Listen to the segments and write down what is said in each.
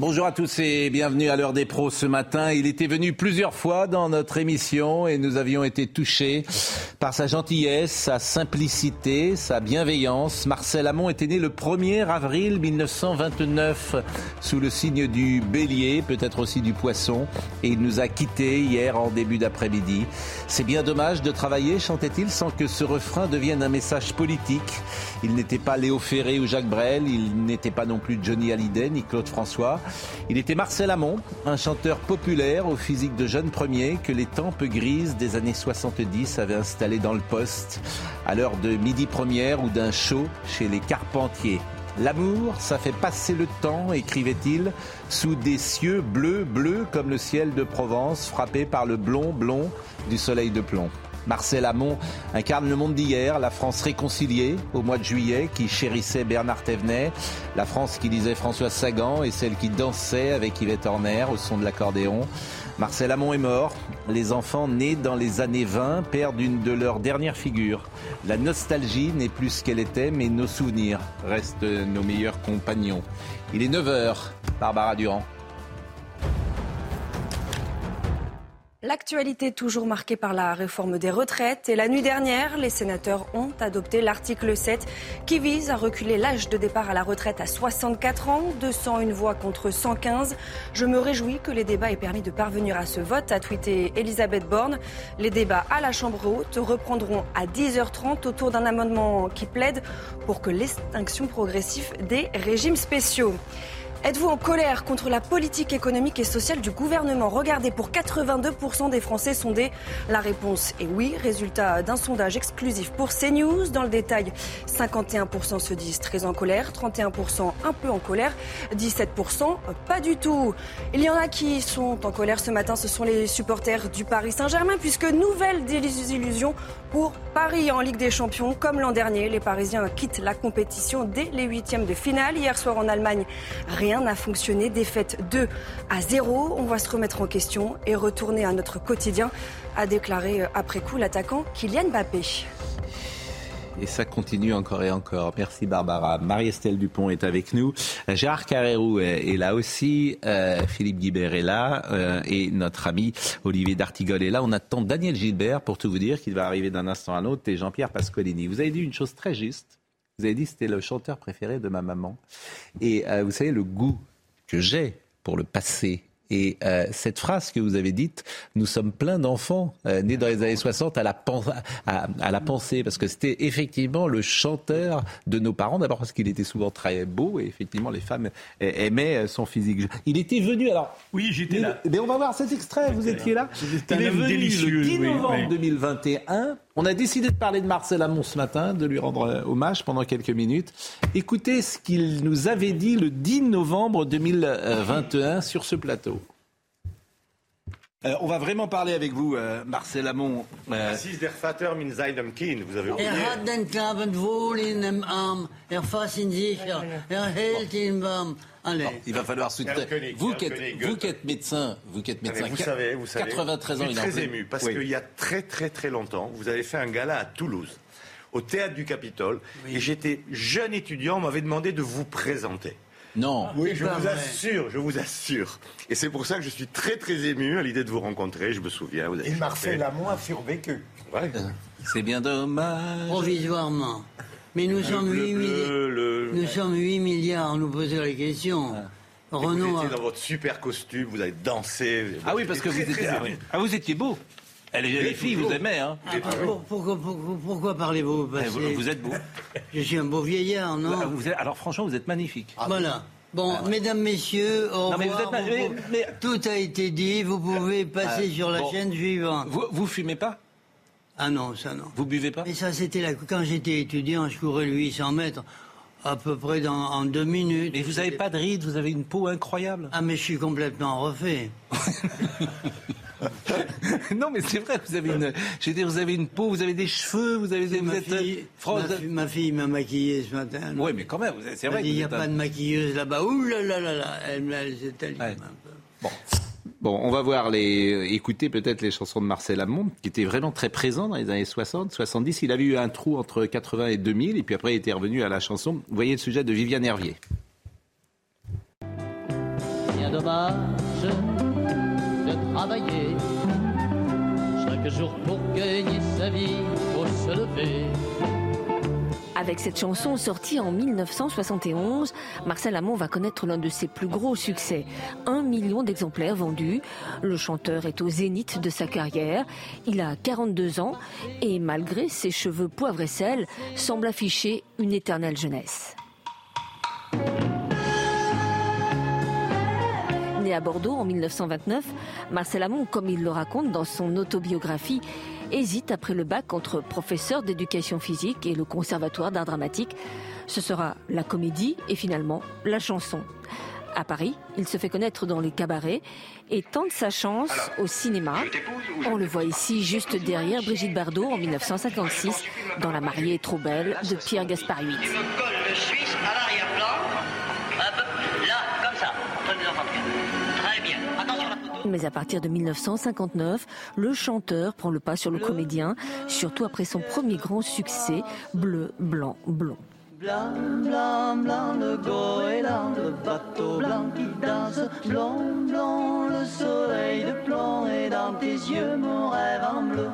Bonjour à tous et bienvenue à l'heure des pros ce matin. Il était venu plusieurs fois dans notre émission et nous avions été touchés par sa gentillesse, sa simplicité, sa bienveillance. Marcel Amont était né le 1er avril 1929 sous le signe du bélier, peut-être aussi du poisson, et il nous a quittés hier en début d'après-midi. C'est bien dommage de travailler, chantait-il, sans que ce refrain devienne un message politique. Il n'était pas Léo Ferré ou Jacques Brel, il n'était pas non plus Johnny Hallyday ni Claude François. Il était Marcel Amont, un chanteur populaire au physique de jeune premier que les tempes grises des années 70 avaient installé dans le poste à l'heure de midi première ou d'un show chez les Carpentiers. L'amour, ça fait passer le temps, écrivait-il, sous des cieux bleus, bleus comme le ciel de Provence, frappé par le blond, blond du soleil de plomb. Marcel Amont incarne le monde d'hier, la France réconciliée au mois de juillet qui chérissait Bernard Thévenet, la France qui lisait François Sagan et celle qui dansait avec Yvette Horner au son de l'accordéon. Marcel Amont est mort. Les enfants nés dans les années 20 perdent une de leurs dernières figures. La nostalgie n'est plus ce qu'elle était, mais nos souvenirs restent nos meilleurs compagnons. Il est 9h, Barbara Durand. L'actualité toujours marquée par la réforme des retraites. Et la nuit dernière, les sénateurs ont adopté l'article 7 qui vise à reculer l'âge de départ à la retraite à 64 ans, 201 voix contre 115. Je me réjouis que les débats aient permis de parvenir à ce vote, a tweeté Elisabeth Borne. Les débats à la Chambre haute reprendront à 10h30 autour d'un amendement qui plaide pour que l'extinction progressive des régimes spéciaux. Êtes-vous en colère contre la politique économique et sociale du gouvernement? Regardez, pour 82% des Français sondés, la réponse est oui. Résultat d'un sondage exclusif pour CNews. Dans le détail, 51% se disent très en colère, 31% un peu en colère, 17% pas du tout. Il y en a qui sont en colère ce matin, ce sont les supporters du Paris Saint-Germain, puisque nouvelle désillusion pour Paris en Ligue des Champions. Comme l'an dernier, les Parisiens quittent la compétition dès les huitièmes de finale. Hier soir en Allemagne, rien n'a fonctionné. Défaite 2 à 0. On va se remettre en question et retourner à notre quotidien, a déclaré après coup l'attaquant Kylian Mbappé. Et ça continue encore et encore. Merci Barbara. Marie-Estelle Dupont est avec nous. Gérard Carrérou est, là aussi. Euh, Philippe Guibert est là. Euh, et notre ami Olivier D'Artigol est là. On attend Daniel Gilbert pour tout vous dire qu'il va arriver d'un instant à l'autre et Jean-Pierre Pasqualini. Vous avez dit une chose très juste. Vous avez dit c'était le chanteur préféré de ma maman. Et euh, vous savez le goût que j'ai pour le passé et euh, cette phrase que vous avez dite, nous sommes plein d'enfants euh, nés dans les années 60 à la, à, à la pensée, parce que c'était effectivement le chanteur de nos parents, d'abord parce qu'il était souvent très beau, et effectivement les femmes aimaient son physique. Il était venu, alors... Oui, j'étais là. Mais on va voir cet extrait, vous étiez là. Il est venu le 10 novembre oui, oui. 2021. On a décidé de parler de Marcel Amont ce matin, de lui rendre hommage pendant quelques minutes. Écoutez ce qu'il nous avait dit le 10 novembre 2021 sur ce plateau. Euh, on va vraiment parler avec vous, euh, Marcel Amont. Euh... der Vater min seinem Kind, vous avez oublié. Er hat den Knaben wohl in dem Arm, er fasst ihn sicher, er hält ihn warm. Allez. Non, il va falloir soutenir. Vous, qui êtes, vous qui êtes médecin, vous qui êtes médecin, vous savez, vous savez, 93 ans, je suis il très ému parce oui. qu'il y a très très très longtemps, vous avez fait un gala à Toulouse, au théâtre du Capitole, oui. et j'étais jeune étudiant, on m'avait demandé de vous présenter. Non. Oui, je vous assure, je vous assure. Et c'est pour ça que je suis très très ému à l'idée de vous rencontrer. Je me souviens. Vous avez Et Marcel Amont a survécu. Ouais. C'est bien dommage. Provisoirement. Mais nous, sommes, bleu, 8 bleu, milliards, le... nous sommes 8 milliards à nous poser la question. Et Renaud vous étiez dans votre super costume, vous avez dansé. Ah oui, parce que vous Très, très étiez, ah, vous étiez beau. Elle est les filles, vous aimez, hein Ah, pour- pourquoi, pourquoi, pourquoi parlez-vous? Eh, vous, vous êtes beau. Je suis un beau vieillard, non? Ah, vous êtes- alors franchement, vous êtes magnifique. Voilà. Bon, mesdames, messieurs, au Non, mais vous revoir. êtes- Vous- mais- Tout a été dit, vous pouvez passer Ah, sur la bon. chaîne suivante. Vous, vous fumez pas? Ah non, ça non. Vous buvez pas? Mais ça, c'était là. Quand j'étais étudiant, je courais le 800 mètres. À peu près dans, en deux minutes. Mais vous n'avez pas de rides, vous avez une peau incroyable. Ah, mais je suis complètement refait. non, mais c'est vrai, vous avez une, je veux dire, vous avez une peau, vous avez des cheveux, vous avez des, ma, êtes, fille, euh, France- ma, fi- ma fille m'a maquillé ce matin. Oui, mais quand même, c'est vrai. il n'y a pas un- de maquilleuse là-bas. Ouh là là là là. Elle, elle s'est allumée Ouais. un peu. Bon. Bon, on va voir les, écouter peut-être les chansons de Marcel Amont, qui était vraiment très présent dans les années 60, 70. Il avait eu un trou entre 80 et 2000, et puis après il était revenu à la chanson. Vous voyez le sujet de Viviane Hervier. Bien dommage travailler chaque jour pour gagner sa vie, faut se lever. Avec cette chanson sortie en 1971, Marcel Amont va connaître l'un de ses plus gros succès. Un million d'exemplaires vendus. Le chanteur est au zénith de sa carrière. Il a 42 ans et malgré ses cheveux poivre et sel, semble afficher une éternelle jeunesse. À Bordeaux en 1929, Marcel Amont, comme il le raconte dans son autobiographie, hésite après le bac entre professeur d'éducation physique et le conservatoire d'art dramatique. Ce sera la comédie et finalement la chanson. À Paris, il se fait connaître dans les cabarets et tente sa chance au cinéma. On le voit ici juste derrière Brigitte Bardot en 1956 dans La mariée est trop belle de Pierre Gaspard VIII. Mais à partir de 1959, le chanteur prend le pas sur le comédien, surtout après son premier grand succès, Bleu, Blanc, Blond. Blanc, blanc, blanc, le goéland, le bateau blanc qui danse. Blanc, blanc, le soleil de plomb et dans tes yeux mon rêve en bleu.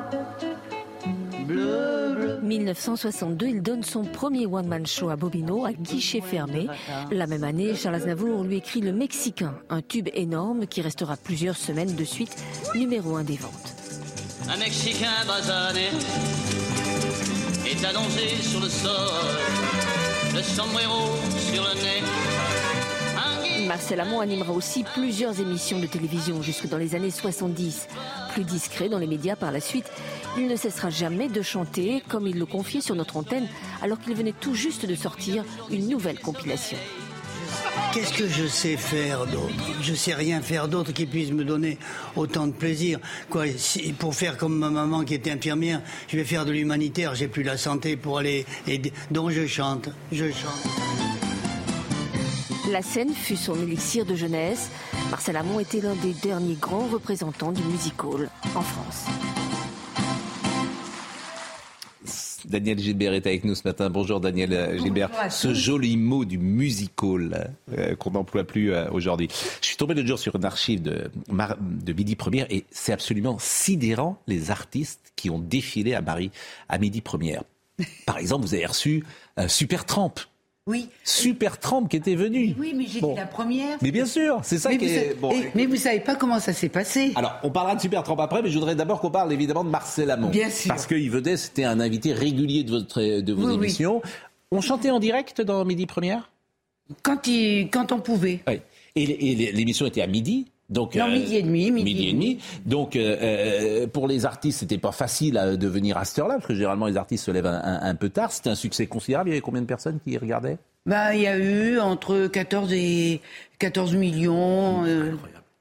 Bleu, bleu. 1962, il donne son premier one-man show à Bobino, à guichet fermé. La même année, Charles Aznavour lui écrit Le Mexicain, un tube énorme qui restera plusieurs semaines de suite numéro un des ventes. Un Mexicain basané est allongé sur le sol, le sombrero sur le nez. Un guide Marcel Amont animera aussi plusieurs émissions de télévision jusque dans les années 70. Plus discret dans les médias par la suite, il ne cessera jamais de chanter, comme il le confiait sur notre antenne, alors qu'il venait tout juste de sortir une nouvelle compilation. Qu'est-ce que je sais faire d'autre? Je sais rien faire d'autre qui puisse me donner autant de plaisir. Quoi, si- pour faire comme ma maman qui était infirmière, je vais faire de l'humanitaire. J'ai plus la santé pour aller aider. Donc je chante, je chante. La scène fut son élixir de jeunesse. Marcel Amont était l'un des derniers grands représentants du music hall en France. Daniel Gilbert est avec nous ce matin. Bonjour Daniel euh, Gilbert. Ce joli mot du musical euh, qu'on n'emploie plus euh, aujourd'hui. Je suis tombé l'autre jour sur une archive de Midi Première et c'est absolument sidérant les artistes qui ont défilé à Paris à Midi Première. Par exemple, vous avez reçu euh, Super Tramp. Oui. Super Tramp qui était venu. Oui, mais j'étais Bon. la première. Mais bien sûr, c'est ça mais, qui vous est... savez, bon, et- mais vous savez pas comment ça s'est passé. alors, on parlera de Super Tramp après, mais je voudrais d'abord qu'on parle évidemment de Marcel Amont. Bien sûr. Parce qu'il venait, c'était un invité régulier de, votre, de vos Oui, oui. émissions. On chantait en direct dans Midi Première? Quand, il, quand on pouvait. Oui. Et l'émission était à midi donc, Non, midi et demi, midi et demi. Donc, euh, euh, pour les artistes, c'était pas facile euh, de venir à cette heure-là, parce que généralement, les artistes se lèvent un, un- un peu tard. C'était un succès considérable. Il y avait combien de personnes qui regardaient? Bah, il y a eu entre 14 et 14 millions. euh,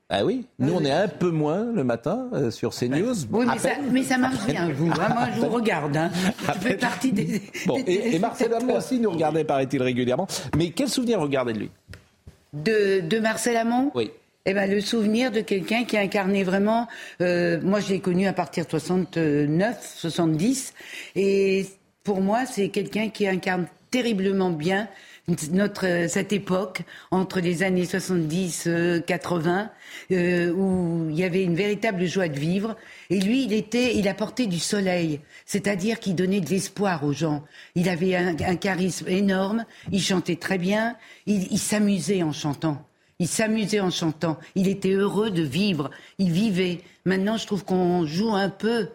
Ah oui, nous, on est un peu moins le matin euh, sur CNews. Oui, mais ça, mais ça marche bien, vous. hein. Moi, je vous regarde. Hein. Je fais partie des. Bon, des et, et Marcel Amont aussi nous regardait, paraît-il, régulièrement. Mais quel souvenir vous gardez de lui? De, de Marcel Amont Oui. Eh ben, le souvenir de quelqu'un qui incarnait vraiment. euh, moi, je l'ai connu à partir de 69, 70, et pour moi, c'est quelqu'un qui incarne terriblement bien notre euh, cette époque entre les années 70, euh, 80, où il y avait une véritable joie de vivre. Et lui, il était, il apportait du soleil, c'est-à-dire qu'il donnait de l'espoir aux gens. Il avait un, charisme énorme, il chantait très bien, il s'amusait en chantant. Il s'amusait en chantant. Il était heureux de vivre. Il vivait. Maintenant, je trouve qu'on joue un peu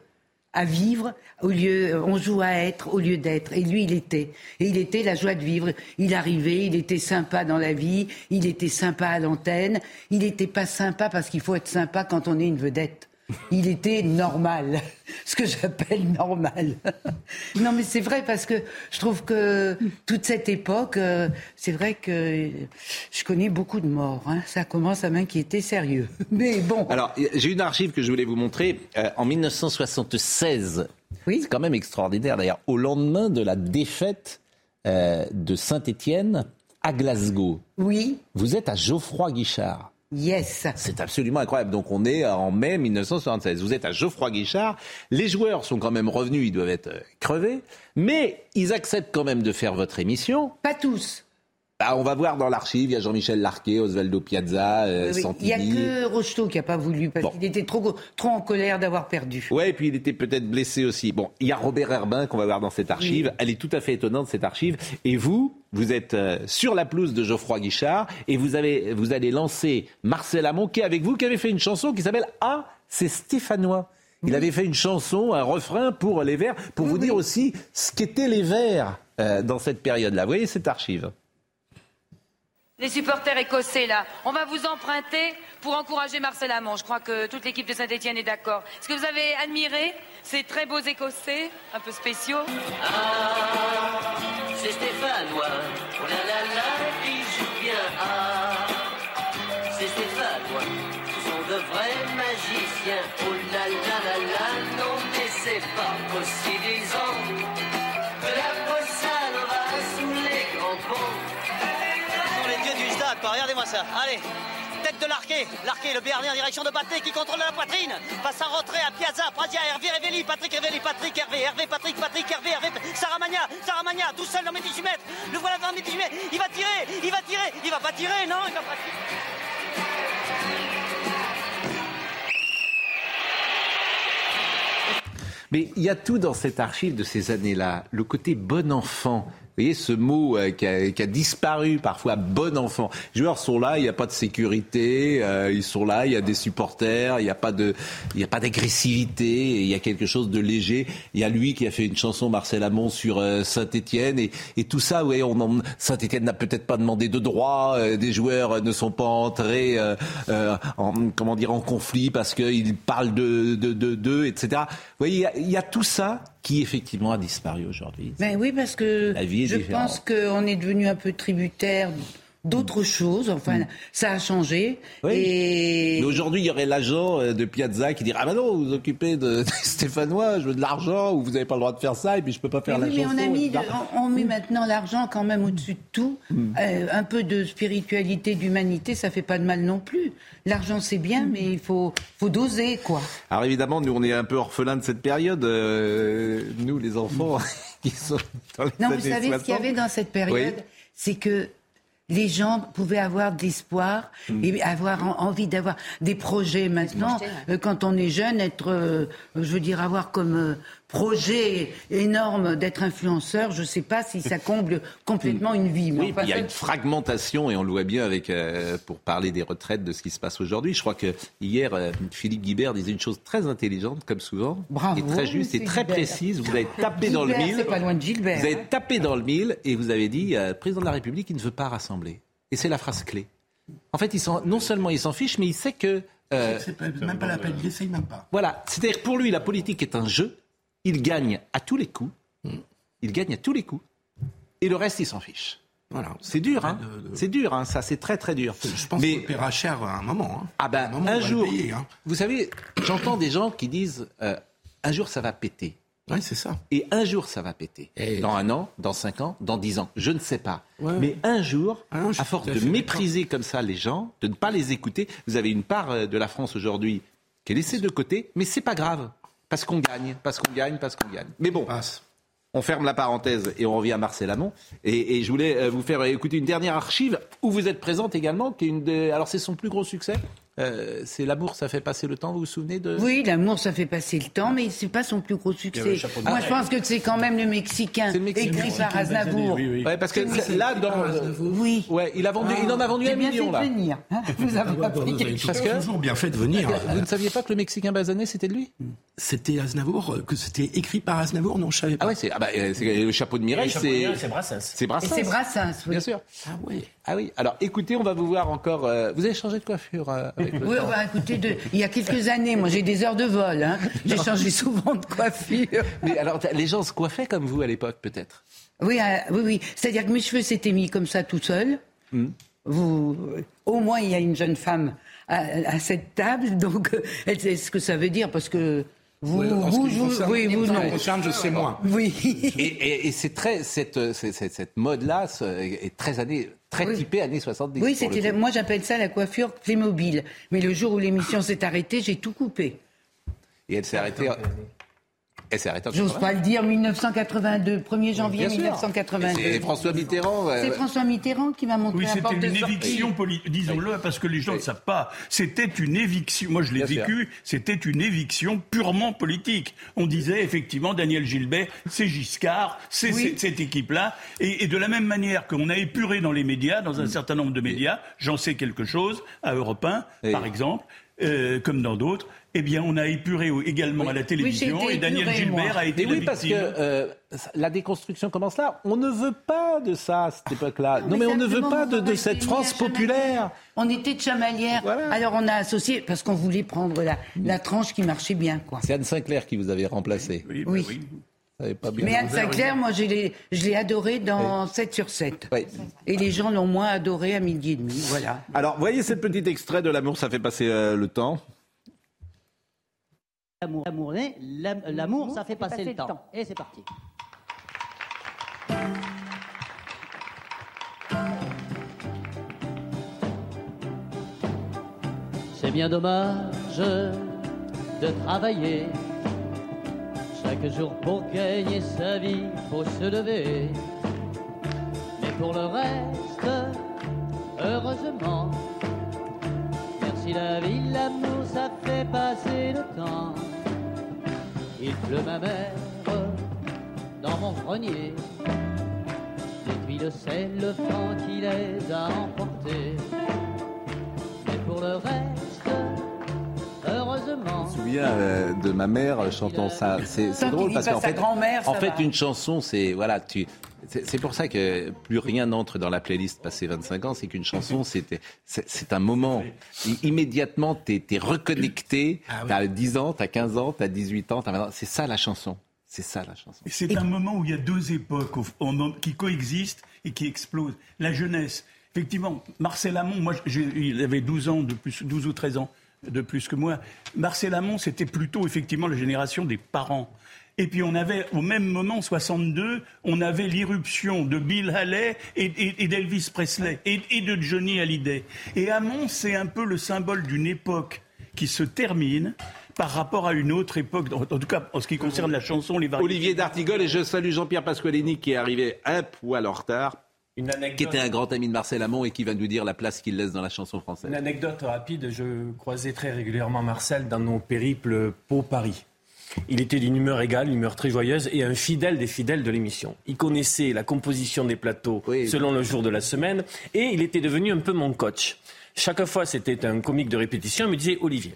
à vivre au lieu, on joue à être au lieu d'être. Et lui, il était. Et il était la joie de vivre. Il arrivait, il était sympa dans la vie, il était sympa à l'antenne. Il n'était pas sympa parce qu'il faut être sympa quand on est une vedette. Il était normal, ce que j'appelle normal. non, mais c'est vrai parce que je trouve que toute cette époque, euh, c'est vrai que je connais beaucoup de morts. hein. Ça commence à m'inquiéter sérieux. Mais bon. Alors, j'ai une archive que je voulais vous montrer. Euh, en 1976, c'est quand même extraordinaire d'ailleurs, au lendemain de la défaite euh, de Saint-Étienne à Glasgow. Oui. Vous êtes à Geoffroy Guichard. Yes. C'est absolument incroyable. Donc on est en mai 1976. Vous êtes à Geoffroy Guichard. Les joueurs sont quand même revenus, ils doivent être euh, crevés, mais ils acceptent quand même de faire votre émission. Pas tous. Bah, on va voir dans l'archive, il y a Jean-Michel Larquet, Osvaldo Piazza, euh, Oui, oui. Il n'y a que Rocheteau qui n'a pas voulu parce Bon. qu'il était trop, trop en colère d'avoir perdu. Ouais, et puis il était peut-être blessé aussi. Bon, il y a Robert Herbin qu'on va voir dans cette archive. Elle est tout à fait étonnante cette archive. Et vous, vous êtes euh, sur la pelouse de Geoffroy Guichard et vous avez, vous allez lancer Marcel Amont qui est avec vous, qui avait fait une chanson qui s'appelle Ah, c'est Stéphanois. Il avait fait une chanson, un refrain pour les Verts, pour vous dire aussi ce qu'étaient les Verts euh, dans cette période-là. Vous voyez cette archive Les supporters écossais, là, on va vous emprunter pour encourager Marcel Amont. Je crois que toute l'équipe de Saint-Etienne est d'accord. Est-ce que vous avez admiré ces très beaux écossais, un peu spéciaux Ah, c'est Stéphanois. Oh là là là, il joue bien. Ah, c'est Stéphanois. Ce sont de vrais magiciens. Oh là là là là, non mais c'est pas possible. De la bossa nova sous les grands ponts. sont les dieux du stade. Regardez-moi ça. Allez. De l'arqué, l'arqué, le Béarnais en direction de Baté qui contrôle la poitrine. Passe en retrait à Piazza, Prazia, Hervé, Révéli, Patrick Révéli, Patrick Hervé, Hervé, Patrick, Patrick, Hervé, Hervé, Saramagna, Saramagna, tout seul dans mes 18 mètres. Le voilà dans mes 18 mètres. Il va tirer, il va tirer, il va pas tirer, non, il va pas tirer. Mais il y a tout dans cette archive de ces années-là. Le côté bon enfant. Vous voyez ce mot euh, qui, a, qui a disparu parfois, bon enfant. Les joueurs sont là, il n'y a pas de sécurité, euh, ils sont là, il y a des supporters, il n'y a pas de, il n'y a pas d'agressivité, il y a quelque chose de léger. Il y a lui qui a fait une chanson Marcel Amont sur euh, Saint-Étienne et, et tout ça. Ouais, on en- Saint-Étienne n'a peut-être pas demandé de droit, euh, des joueurs euh, ne sont pas entrés euh, en comment dire en conflit parce qu'ils parlent de de de d'eux, etc. Vous voyez, il y il y, a tout ça qui effectivement a disparu aujourd'hui. Ben oui, parce que La vie est je différente. pense qu'on est devenu un peu tributaire d'autres choses. Enfin, ça a changé. Oui. Et Mais aujourd'hui, il y aurait l'agent euh, de Piazza qui dirait Ah ben non, vous vous occupez de, Stéphanois, je veux de l'argent, ou vous n'avez pas le droit de faire ça, et puis je peux pas faire Mais la oui, mais chanson. on, a mis on, on met maintenant l'argent quand même au-dessus de tout. Mm. Euh, un peu de spiritualité, d'humanité, ça fait pas de mal non plus. L'argent c'est bien, mais il faut, faut doser quoi. Alors évidemment, nous, on est un peu orphelins de cette période, euh, nous, les enfants qui sont dans les Non, vous savez ce qu'il y 60. avait dans cette période, Oui. c'est que les gens pouvaient avoir de l'espoir Mm. et avoir en- envie d'avoir des projets maintenant. euh, quand on est jeune, être, euh, je veux dire, avoir comme euh, projet énorme d'être influenceur, je ne sais pas si ça comble complètement une vie. mais Oui, enfin, il y a ça- une fragmentation et on le voit bien avec euh, pour parler des retraites de ce qui se passe aujourd'hui. Je crois que hier euh, Philippe Guibert disait une chose très intelligente comme souvent Bravo, et très juste et très précise. Vous avez tapé dans le mille. c'est pas loin de Gilbert, Vous avez hein. tapé dans le mille et vous avez dit euh, président de la République il ne veut pas rassembler. Et c'est la phrase clé. En fait, non seulement il s'en fiche, mais il sait que euh, C'est même pas la peine, il essaye même pas. voilà, c'est-à-dire pour lui la politique est un jeu. Il gagne à tous les coups. Il gagne à tous les coups. Et le reste, il s'en fiche. Voilà. C'est dur, hein. C'est dur, hein. Ça, c'est très très dur. Je pense Mais qu'on paiera cher à un moment. hein. ah ben, moment, un jour, payer, hein. vous savez, j'entends des gens qui disent euh, un jour ça va péter. Oui, c'est ça. Et un jour ça va péter. Et- Dans un an, dans cinq ans, dans dix ans, je ne sais pas. Ouais. Mais un jour, Ah non, à force de mépriser comme ça les gens, de ne pas les écouter, vous avez une part euh, de la France aujourd'hui qui est laissée de côté, mais c'est pas grave. Parce qu'on gagne, parce qu'on gagne, parce qu'on gagne. Mais bon, Passe. on ferme la parenthèse et on revient à Marcel Amont. Et, et je voulais euh, vous faire écouter une dernière archive où vous êtes présente également, qui est une des... Alors c'est son plus gros succès. Euh, c'est L'amour, ça fait passer le temps. Vous vous souvenez de Oui, l'amour, ça fait passer le temps, mais c'est pas son plus gros succès. Moi, je pense que c'est quand même le Mexicain, C'est le Mexicain. écrit par Aznavour. Oui, oui. Ouais, parce que C'est- là, dans, Oui. ouais, il a vendu, il en a vendu J'ai un bien million fait là. de venir. hein. Vous avez Vous appris quelque Parce chose. que- toujours bien fait de venir. Vous ne saviez pas que le Mexicain basané c'était de lui? C'était Aznavour, euh, que c'était écrit par Aznavour, non, je savais pas. Ah ouais, c'est ah bah, euh, le chapeau de Mireille, c'est C'est Brassens. c'est Brassens. c'est Brassens, oui. Bien sûr. Ah ouais. Ah oui. Alors écoutez, on va vous voir encore. euh, vous avez changé de coiffure euh, avec Oui, bah, écoutez, de- il y a quelques années, moi j'ai des heures de vol. hein. J'ai changé souvent de coiffure. Mais alors, les gens se coiffaient comme vous à l'époque, peut-être? Oui, euh, oui, oui. C'est-à-dire que mes cheveux s'étaient mis comme ça tout seuls. Hmm. Vous, au moins, il y a une jeune femme à, à cette table, donc euh, elle sait ce que ça veut dire parce que vous, Oui, en ce vous, vous- concerne- oui, vous en ce qui me non. concerne, je sais moins. Oui. Et, et- et c'est très cette, cette, cette- cette mode-là est très année, très typée années 70. Oui, c'était moi j'appelle ça la coiffure Playmobil. Mais le jour où l'émission s'est arrêtée, j'ai tout coupé. Et elle s'est arrêtée. Elle s'est arrêtée en J'ose 80. pas le dire, 1982, 1er janvier Bien sûr. 1982. Et François Mitterrand. euh, C'est François Mitterrand qui m'a montré Oui, la c'était porte de une sortie. éviction politique, disons-le, parce que les gens ne savent pas. C'était une éviction, moi je l'ai vécu, c'était une éviction purement politique. On disait effectivement, Daniel Gilbert, c'est Giscard, c'est Oui. cette, équipe-là. Et, et de la même manière qu'on a épuré dans les médias, dans un certain nombre de médias, j'en sais quelque chose, à Europe 1, Oui. par exemple, euh, comme dans d'autres, eh bien on a épuré également à la télévision, été et Daniel épuré, Gilbert moi. a été Mais oui, la parce que victime. euh, la déconstruction commence là. On ne veut pas de ça à cette époque-là. Non, mais on ne veut pas de, cette France populaire. On était de chamalière. Alors on a associé, parce qu'on voulait prendre la, la tranche qui marchait bien. quoi. C'est Anne Sinclair qui vous avait remplacé. Oui, Oui. bah oui. Pas bien Mais Anne. Sinclair, moi je l'ai adoré dans 7 sur 7. Oui. Et les gens l'ont moins adoré à midi et demi. Voilà. Alors, voyez ce petit extrait de L'amour, ça fait passer euh, le temps. L'amour, l'amour, l'amour, ça fait passer le temps. Et c'est parti. C'est bien dommage de travailler chaque jour pour gagner sa vie, faut se lever. Mais pour le reste, heureusement, merci la vie, l'amour, ça fait passer le temps. Il pleut ma mère dans mon grenier. Des tuiles, c'est le vent qui les a emportés. Mais pour le reste. Je me souviens euh, de ma mère chantant ça. C'est drôle parce pas qu'en sa fait, grand-mère, en fait, une chanson, c'est voilà, tu. C'est pour ça que plus rien n'entre dans la playlist passé 25 ans, c'est qu'une chanson, c'était, c'est un moment. I- immédiatement, t'es es reconnecté. T'as 10 ans, t'as 15 ans, t'as 18 ans, t'as 20 ans. C'est ça la chanson. C'est ça la chanson. C'est un moment où il y a deux époques qui coexistent et qui explosent. La jeunesse. Effectivement, Marcel Amont, moi, il avait 12 ans de plus, 12 ou 13 ans de plus que moi. Marcel Amont, c'était plutôt effectivement la génération des parents. Et puis on avait, au même moment, en 62, on avait l'irruption de Bill Haley et, d'Elvis Presley et, de Johnny Hallyday. Et Amont, c'est un peu le symbole d'une époque qui se termine par rapport à une autre époque, en, tout cas en ce qui concerne la chanson. Olivier D'Artigol et je salue Jean-Pierre Pasqualini qui est arrivé un poil en retard. Qui était un grand ami de Marcel Amont et qui va nous dire la place qu'il laisse dans la chanson française. Une anecdote rapide, je croisais très régulièrement Marcel dans nos périples Pau-Paris. Il était d'une humeur égale, une humeur très joyeuse et un fidèle des fidèles de l'émission. Il connaissait la composition des plateaux selon le jour de la semaine et il était devenu un peu mon coach. Chaque fois, c'était un comique de répétition. Il me disait, Olivier,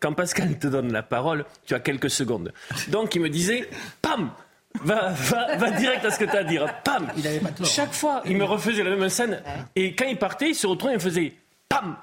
quand Pascal te donne la parole, tu as quelques secondes. Donc il me disait, pam Va, va, va direct à ce que tu as à dire. Pam Chaque fois, il me refaisait la même scène. Et quand il partait, il se retournait et il me faisait Pam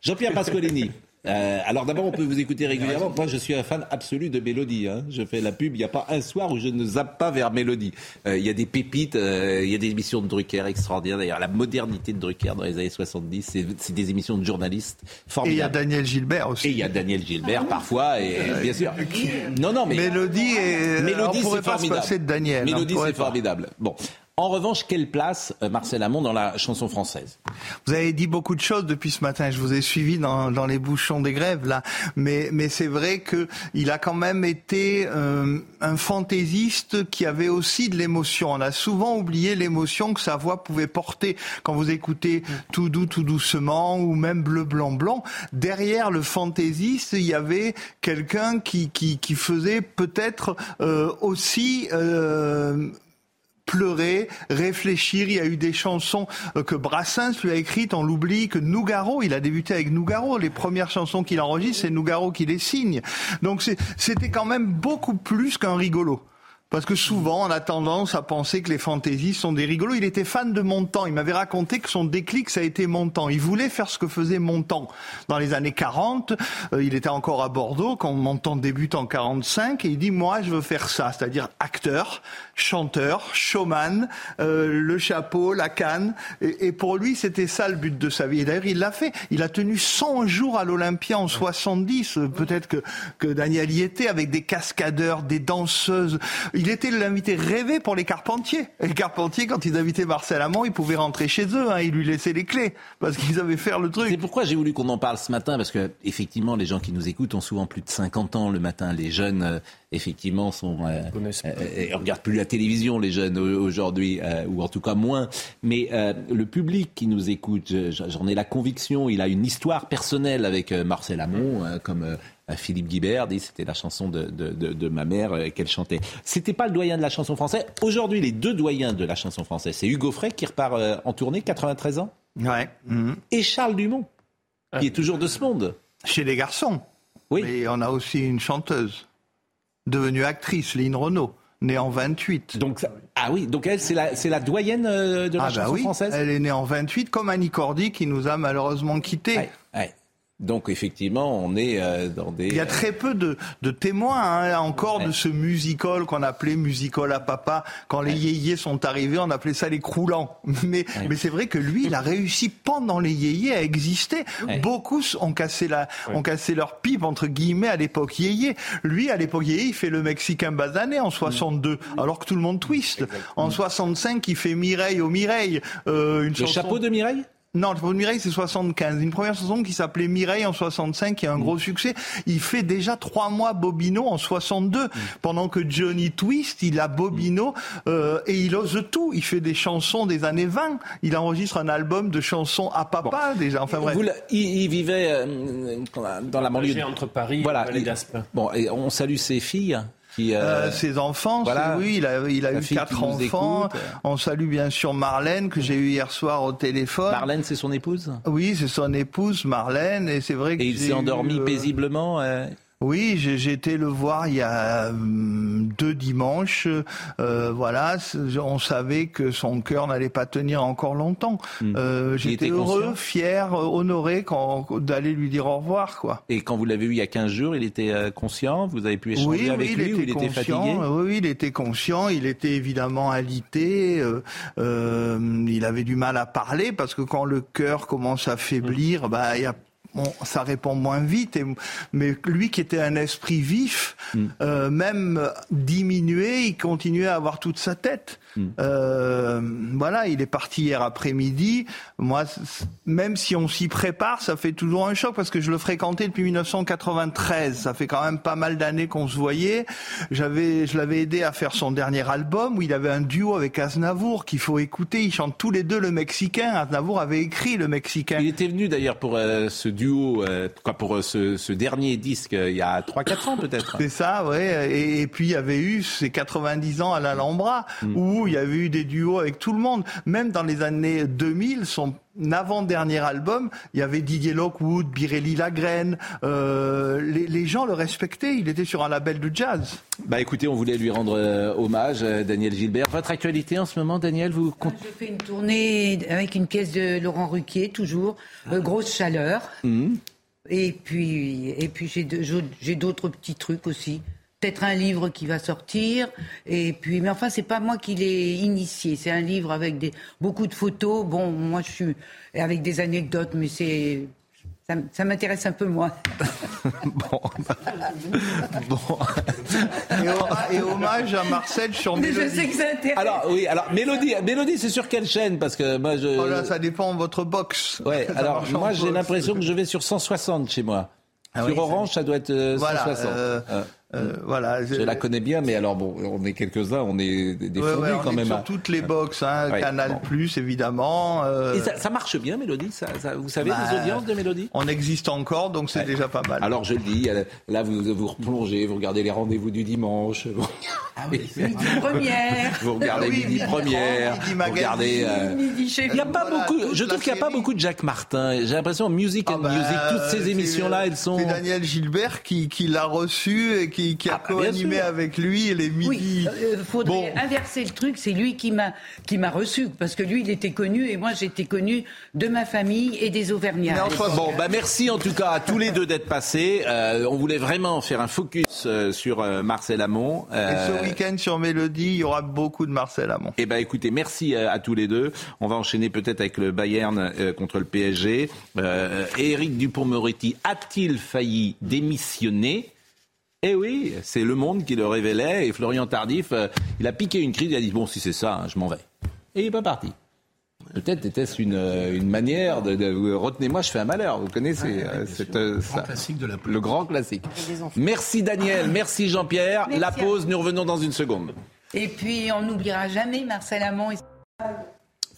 Jean-Pierre Pasqualini. Euh, alors d'abord, on peut vous écouter régulièrement. Moi, je suis un fan absolu de Mélodie. hein. Je fais la pub. Il n'y a pas un soir où je ne zappe pas vers Mélodie. Euh, Il y a des pépites. euh, Il y a des émissions de Drucker extraordinaires. D'ailleurs, la modernité de Drucker dans les années 70, c'est c'est des émissions de journalistes Et il y a formidables. Daniel Gilbert aussi. Et il y a Daniel Gilbert parfois, et bien sûr. Non, non, mais Mélodie et Mélodie, on pourrait c'est pas se formidable. passer de Daniel. hein, Mélodie, c'est pas. formidable. Bon. En revanche, quelle place euh, Marcel Amont dans la chanson française? Vous avez dit beaucoup de choses depuis ce matin. Je vous ai suivi dans, les bouchons des grèves là, mais mais c'est vrai que il a quand même été euh, un fantaisiste qui avait aussi de l'émotion. On a souvent oublié l'émotion que sa voix pouvait porter quand vous écoutez Tout doux, tout doucement ou même Bleu, blanc, blanc. Derrière le fantaisiste, il y avait quelqu'un qui qui faisait peut-être euh, aussi pleurer, réfléchir. Il y a eu des chansons euh, que Brassens lui a écrites, on l'oublie, que Nougaro, il a débuté avec Nougaro. Les premières chansons qu'il enregistre, c'est Nougaro qui les signe. Donc c'était quand même beaucoup plus qu'un rigolo. Parce que souvent, on a tendance à penser que les fantaisies sont des rigolos. Il était fan de Montand. Il m'avait raconté que son déclic, ça a été Montand. Il voulait faire ce que faisait Montand. Dans les années 40, euh, il était encore à Bordeaux quand Montand débute en 45 et il dit, moi, je veux faire ça. C'est-à-dire acteur, chanteur, showman, euh, le chapeau, la canne. Et, pour lui, c'était ça le but de sa vie. Et d'ailleurs, il l'a fait. Il a tenu 100 jours à l'Olympia en 70. Euh, Peut-être que, que Daniel y était avec des cascadeurs, des danseuses. Il était l'invité rêvé pour les Carpentiers. Et les Carpentiers, quand ils invitaient Marcel Amont, ils pouvaient rentrer chez eux. Hein, ils lui laissaient les clés parce qu'ils avaient fait le truc. C'est pourquoi j'ai voulu qu'on en parle ce matin, parce que effectivement, les gens qui nous écoutent ont souvent plus de 50 ans le matin. Les jeunes, euh, effectivement, sont euh, euh, euh, regardent plus la télévision, les jeunes au- aujourd'hui, euh, ou en tout cas moins. Mais euh, le public qui nous écoute, je- j'en ai la conviction, il a une histoire personnelle avec euh, Marcel Amont, euh, comme euh, Philippe Guibert dit, c'était la chanson de, de, de, de ma mère euh, qu'elle chantait. C'était pas le doyen de la chanson française. Aujourd'hui, les deux doyens de la chanson française, c'est Hugo Frey qui repart euh, en tournée, 93 ans, Ouais. Mhm. et Charles Dumont, qui est toujours de ce monde. Chez les garçons. Oui. Mais on a aussi une chanteuse devenue actrice, Lynn Renault, née en 28. Donc, ça- ah oui, donc elle, c'est la, c'est la doyenne euh, de la Ah bah chanson oui, française elle est née en 28 comme Annie Cordy qui nous a malheureusement quittés. Ouais, ouais. Donc effectivement, on est euh, dans des. Il y a très peu de, de témoins hein, là encore de ce musical qu'on appelait musical à papa. Quand les yéyés sont arrivés, on appelait ça les croulants. Mais, mais c'est vrai que lui, il a réussi pendant les yéyés à exister. Ouais. Beaucoup ont cassé, la, ont cassé leur pipe, entre guillemets, à l'époque yéyé. Lui, à l'époque yéyé, il fait le Mexicain basané en 62, alors que tout le monde twist. En 65, il fait Mireille au Mireille. Euh, une Le chanson- chapeau de Mireille? Non, le de Mireille, c'est 75. Une première chanson qui s'appelait Mireille en 65, qui a un gros succès. Il fait déjà trois mois Bobino en 62, pendant que Johnny Twist, il a Bobino euh, et il ose tout. Il fait des chansons des années 20. Il enregistre un album de chansons à papa déjà. Enfin bref. Vous il, il vivait euh, dans la banlieue. Entre Paris Voilà. et il-. Bon, et on salue ses filles. Qui, euh, Euh, ses enfants, voilà. oui, il a, il a eu quatre enfants. écoute. On salue bien sûr Marlène que j'ai eu hier soir au téléphone. Marlène, c'est son épouse? Oui, c'est son épouse Marlène et c'est vrai que Et il s'est endormi eu, euh, paisiblement euh, Oui, j'ai été le voir il y a hum, deux dimanches. Euh, voilà, on savait que son cœur n'allait pas tenir encore longtemps. Euh, Il J'étais heureux, fier, euh, honoré quand- d'aller lui dire au revoir, quoi. Et quand vous l'avez vu il y a 15 jours, il était euh, conscient? Vous avez pu échanger Oui, avec oui, lui il ou était il était conscient. fatigué? Oui, oui, il était conscient. Il était évidemment alité. euh, euh, il avait du mal à parler parce que quand le cœur commence à faiblir, bah, il y a ça répond moins vite. Et, mais lui qui était un esprit vif, euh, même diminué, il continuait à avoir toute sa tête. Euh, voilà, il est parti hier après-midi. Moi, même si on s'y prépare, ça fait toujours un choc parce que je le fréquentais depuis 1993. Ça fait quand même pas mal d'années qu'on se voyait. J'avais, je l'avais aidé à faire son dernier album où il avait un duo avec Aznavour qu'il faut écouter. Ils chantent tous les deux le mexicain. Aznavour avait écrit le mexicain. Il était venu d'ailleurs pour euh, ce duo, euh, quoi, pour euh, ce, ce dernier disque euh, il y a 3-4 ans peut-être. C'est ça, ouais. Et, et puis il y avait eu ces 90 ans à l'Alhambra où il y avait eu des duos avec tout le monde. Même dans les années 2000, son avant-dernier album, il y avait Didier Lockwood, Birelli Lagraine. Euh, les, les gens le respectaient. Il était sur un label de jazz. Bah écoutez, on voulait lui rendre euh, hommage, euh, Daniel Gilbert. Votre actualité en ce moment, Daniel, vous compte- Je fais une tournée avec une pièce de Laurent Ruquier, toujours. Euh, grosse chaleur. Mhm. Et puis, et puis j'ai d'autres petits trucs aussi. Peut-être un livre qui va sortir. Et puis, mais enfin, c'est pas moi qui l'ai initié. C'est un livre avec des, beaucoup de photos. Bon, moi, je suis avec des anecdotes, mais c'est ça, m'intéresse un peu moins. Et, hom- et hommage à Marcel sur Mais je sais que ça intéresse. Alors oui, alors Mélodie, Mélodie, c'est sur quelle chaîne? Parce que moi, je. Oh là, ça dépend de votre box. Ouais. Ça Alors moi, j'ai l'impression que je vais sur 160 chez moi. Ah sur oui, Orange, ça doit être euh, Voilà, 160. euh, Euh, Euh, voilà. je la connais bien, mais alors bon, on est quelques-uns, on est des Ouais, ouais, on quand est même. sur hein. toutes les box, hein, Ouais, Canal bon. Plus évidemment. euh, Et ça, ça marche bien, Mélodie ça, ça- Vous savez Bah, les audiences de Mélodie? On existe encore, donc c'est Ouais. déjà pas mal. Alors je le dis, là vous vous replongez, vous regardez les rendez-vous du dimanche. vous- Première. Vous regardez Ah oui, Midi Midi Première. Midi vous regardez. euh, Midi chez Il y a pas Voilà, beaucoup. Je trouve qu'il n'y a pas beaucoup de Jacques Martin. J'ai l'impression Music and Ah bah, Music, toutes ces c'est- émissions-là, elles sont. C'est Daniel Gilbert qui, qui l'a reçu et qui, qui a Ah, bah, co-animé avec lui les Oui, midis. il faudrait inverser le truc. C'est lui qui m'a qui m'a reçu parce que lui, il était connu et moi, j'étais connu de ma famille et des Auvergnats. Bon, bah merci en tout cas à tous les deux d'être passés. Euh, on voulait vraiment faire un focus euh, sur euh, Marcel Amont. Et ce week-end sur Mélodie, il y aura beaucoup de Marcel Amont. Eh ben écoutez, merci à, à tous les deux. On va enchaîner peut-être avec le Bayern euh, contre le PSG. Euh, Éric Dupont-Moretti a-t-il failli démissionner? Eh oui, c'est Le Monde qui le révélait et Florian Tardif, euh, il a piqué une crise, il a dit bon si c'est ça, hein, je m'en vais. Et il n'est pas parti. Peut-être était-ce une, euh, une manière de, de- retenez-moi, je fais un malheur. Vous connaissez euh, cette, euh, ça. classique de la le grand classique. Merci Daniel, merci Jean-Pierre. La pause, nous revenons dans une seconde. Et puis, on n'oubliera jamais Marcel Amont. et-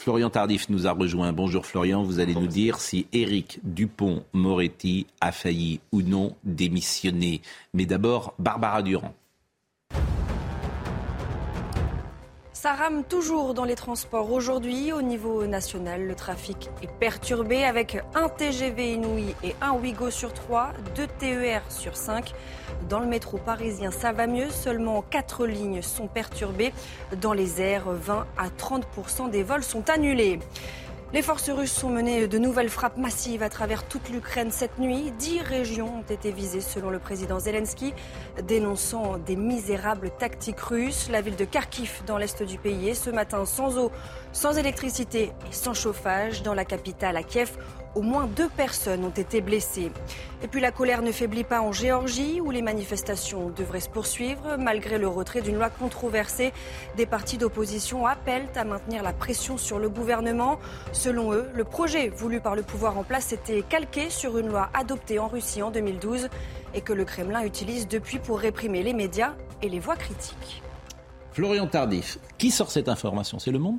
Florian Tardif nous a rejoint. Bonjour Florian, vous allez nous dire si Éric Dupont-Moretti a failli ou non démissionner. Mais d'abord, Barbara Durand. Ça rame toujours dans les transports. Aujourd'hui, au niveau national, le trafic est perturbé avec un TGV Inouï et un Ouigo sur 3, deux TER sur 5. Dans le métro parisien, ça va mieux. Seulement 4 lignes sont perturbées. Dans les airs, 20 à 30% des vols sont annulés. Les forces russes ont mené de nouvelles frappes massives à travers toute l'Ukraine cette nuit. Dix régions ont été visées selon le président Zelensky, dénonçant des misérables tactiques russes. La ville de Kharkiv dans l'est du pays est ce matin sans eau, sans électricité et sans chauffage. Dans la capitale, à Kiev, au moins deux personnes ont été blessées. Et puis la colère ne faiblit pas en Géorgie, où les manifestations devraient se poursuivre. Malgré le retrait d'une loi controversée, des partis d'opposition appellent à maintenir la pression sur le gouvernement. Selon eux, le projet voulu par le pouvoir en place était calqué sur une loi adoptée en Russie en 2012 et que le Kremlin utilise depuis pour réprimer les médias et les voix critiques. Florian Tardif, qui sort cette information? C'est Le Monde?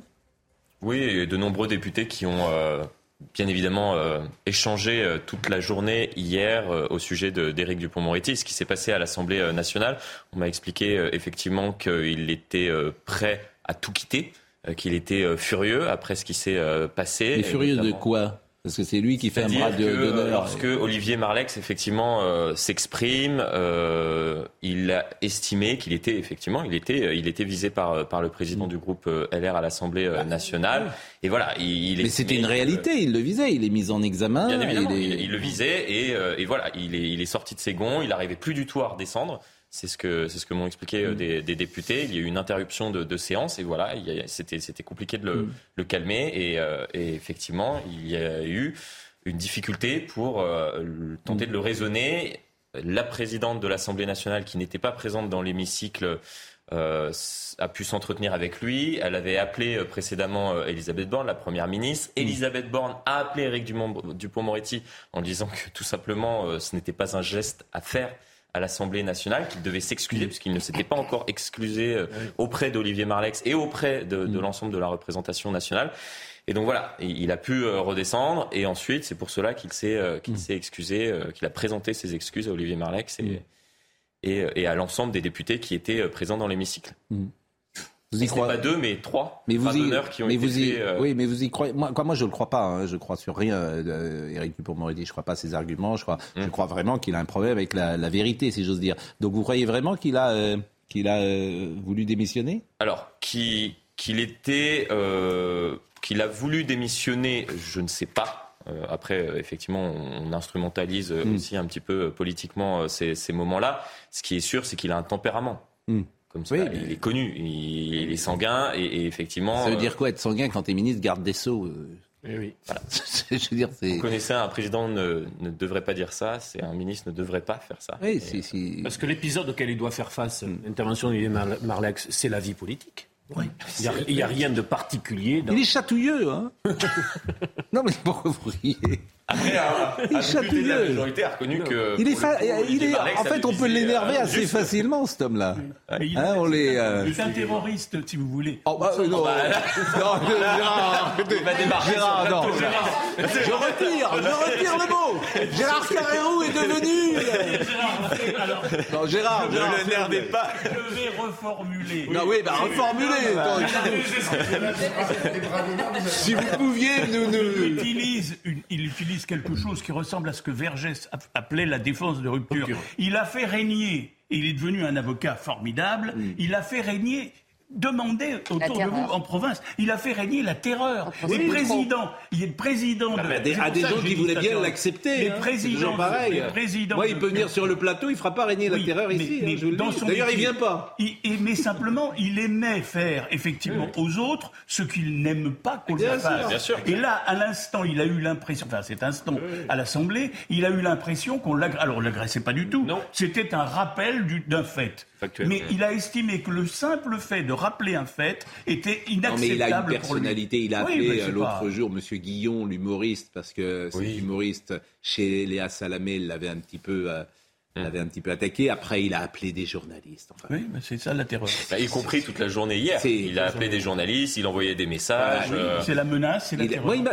Oui, et de nombreux députés qui ont euh, bien évidemment euh, échangé euh, toute la journée hier euh, au sujet de- d'Éric Dupont-Moretti, ce qui s'est passé à l'Assemblée euh, nationale. On m'a expliqué euh, effectivement qu'il était euh, prêt à tout quitter, euh, qu'il était euh, furieux après ce qui s'est euh, passé. Et furieux de quoi? Parce que c'est lui qui fait un bras d'honneur. Lorsque Olivier Marlex effectivement euh, s'exprime, euh, il a estimé qu'il était effectivement, il était, euh, il était visé par euh, par le président du groupe euh, LR à l'Assemblée nationale. Et voilà, il, il Mais c'était une réalité, il le visait, il est mis en examen. Bien évidemment, il est- il, il le visait et, et voilà, il est, il est sorti de ses gonds, il n'arrivait plus du tout à redescendre. C'est ce que c'est ce que m'ont expliqué Mm. euh, des, des députés. Il y a eu une interruption de, de séance et voilà, c'était c'était compliqué de le, Mm. le calmer et, euh, et effectivement, il y a eu une difficulté pour euh, tenter de le raisonner. La présidente de l'Assemblée nationale, qui n'était pas présente dans l'hémicycle, euh, a pu s'entretenir avec lui. Elle avait appelé précédemment euh, Elisabeth Borne, la première ministre. Elisabeth Borne a appelé Éric Dumont- Dupont-Moretti en disant que tout simplement euh, ce n'était pas un geste à faire à l'Assemblée nationale, qu'il devait s'excuser, puisqu'il ne s'était pas encore excusé euh, auprès d'Olivier Marlex et auprès de, de l'ensemble de la représentation nationale. Et donc voilà, il a pu euh, redescendre et ensuite c'est pour cela qu'il s'est euh, qu'il s'est excusé, qu'il a présenté ses excuses à Olivier Marlex et, et, et à l'ensemble des députés qui étaient présents dans l'hémicycle. Vous y croyez pas deux, mais trois Mais vous y, qui ont mais été vous y, faits, euh, oui, mais vous y croyez. Moi, quoi, moi, je le crois pas. hein. Je crois sur rien. Euh, Éric Dupond-Moretti, je crois pas à ses arguments. Je crois, Hum. je crois vraiment qu'il a un problème avec la, la vérité, si j'ose dire. Donc, vous croyez vraiment qu'il a, euh, qu'il a euh, voulu démissionner? Alors, qui- qu'il était, euh, qu'il a voulu démissionner, je ne sais pas. Euh, après, euh, effectivement, on instrumentalise euh, Mm. aussi un petit peu euh, politiquement euh, ces, ces moments-là. Ce qui est sûr, c'est qu'il a un tempérament. Mm. Comme ça, il est connu, il, il est sanguin et, et effectivement. Ça veut euh, dire quoi être sanguin quand t'es ministre garde des sceaux euh, oui. Voilà. Je veux dire. Vous connaissez un président ne, ne devrait pas dire ça, c'est un ministre ne devrait pas faire ça. Oui, Et- c'est. Parce que l'épisode auquel il doit faire face, l'intervention d'Olivier Mar- Marlex, c'est la vie politique. Il n'y a, rien de particulier. Dans... Il est chatouilleux, hein Non, mais pourquoi vous riez? Après, un, Il un chatouille. député de la majorité a reconnu que. Il est, fa- coup, il est, en fait, on peut l'énerver euh, assez juste. facilement, cet homme-là. Mais il- Hein, on les. euh, C'est un terroriste, si vous voulez. Oh, bah, euh, non, bah, là- non, Gérard. Il va débarquer Gérard, non. Je retire, je retire le mot. Gérard Carrérou est devenu. Alors, Non, Gérard, Ne l'énervez pas. je vais reformuler. Non, oui, bah reformulez. donc. Si vous pouviez nous. Il nous... utilise, une- il utilise quelque chose qui ressemble à ce que Vergès appelait la défense de rupture. Il a fait régner, et il est devenu un avocat formidable, il a fait régner demandez autour de vous en province. Il a fait régner la terreur. Les oui, présidents, il est le président de À des, à pour des gens qui voulaient bien l'accepter. Les hein. Présidents, toujours pareil. les présidents Moi, il peut venir sur le plateau, il fera pas régner la terreur mais- ici. hein, le D'ailleurs, il vient pas. il- il- mais simplement, il aimait faire effectivement aux autres ce qu'il n'aime pas qu'on sûr. fasse. Bien sûr. Et là, à l'instant, il a eu l'impression, enfin, à cet instant, à l'Assemblée, il a eu l'impression qu'on l'agressait. Alors, on l'agressait pas du tout. Non. C'était un rappel du- d'un fait. Factuel. Mais il a estimé que le simple fait de rappeler un fait était Non, mais inacceptable il a une personnalité. Il a appelé euh, l'autre jour Monsieur Guillon, l'humoriste, parce que cet Oui. humoriste chez Léa Salamé l'avait un petit peu, euh, l'avait un petit peu attaqué. Après, il a appelé des journalistes. Enfin, Oui, mais c'est ça la terreur. Bah, y compris toute la journée hier. C'est- Il a appelé des journalistes, il envoyait des messages. Oui, euh, C'est la menace, c'est la il, terreur. moi, il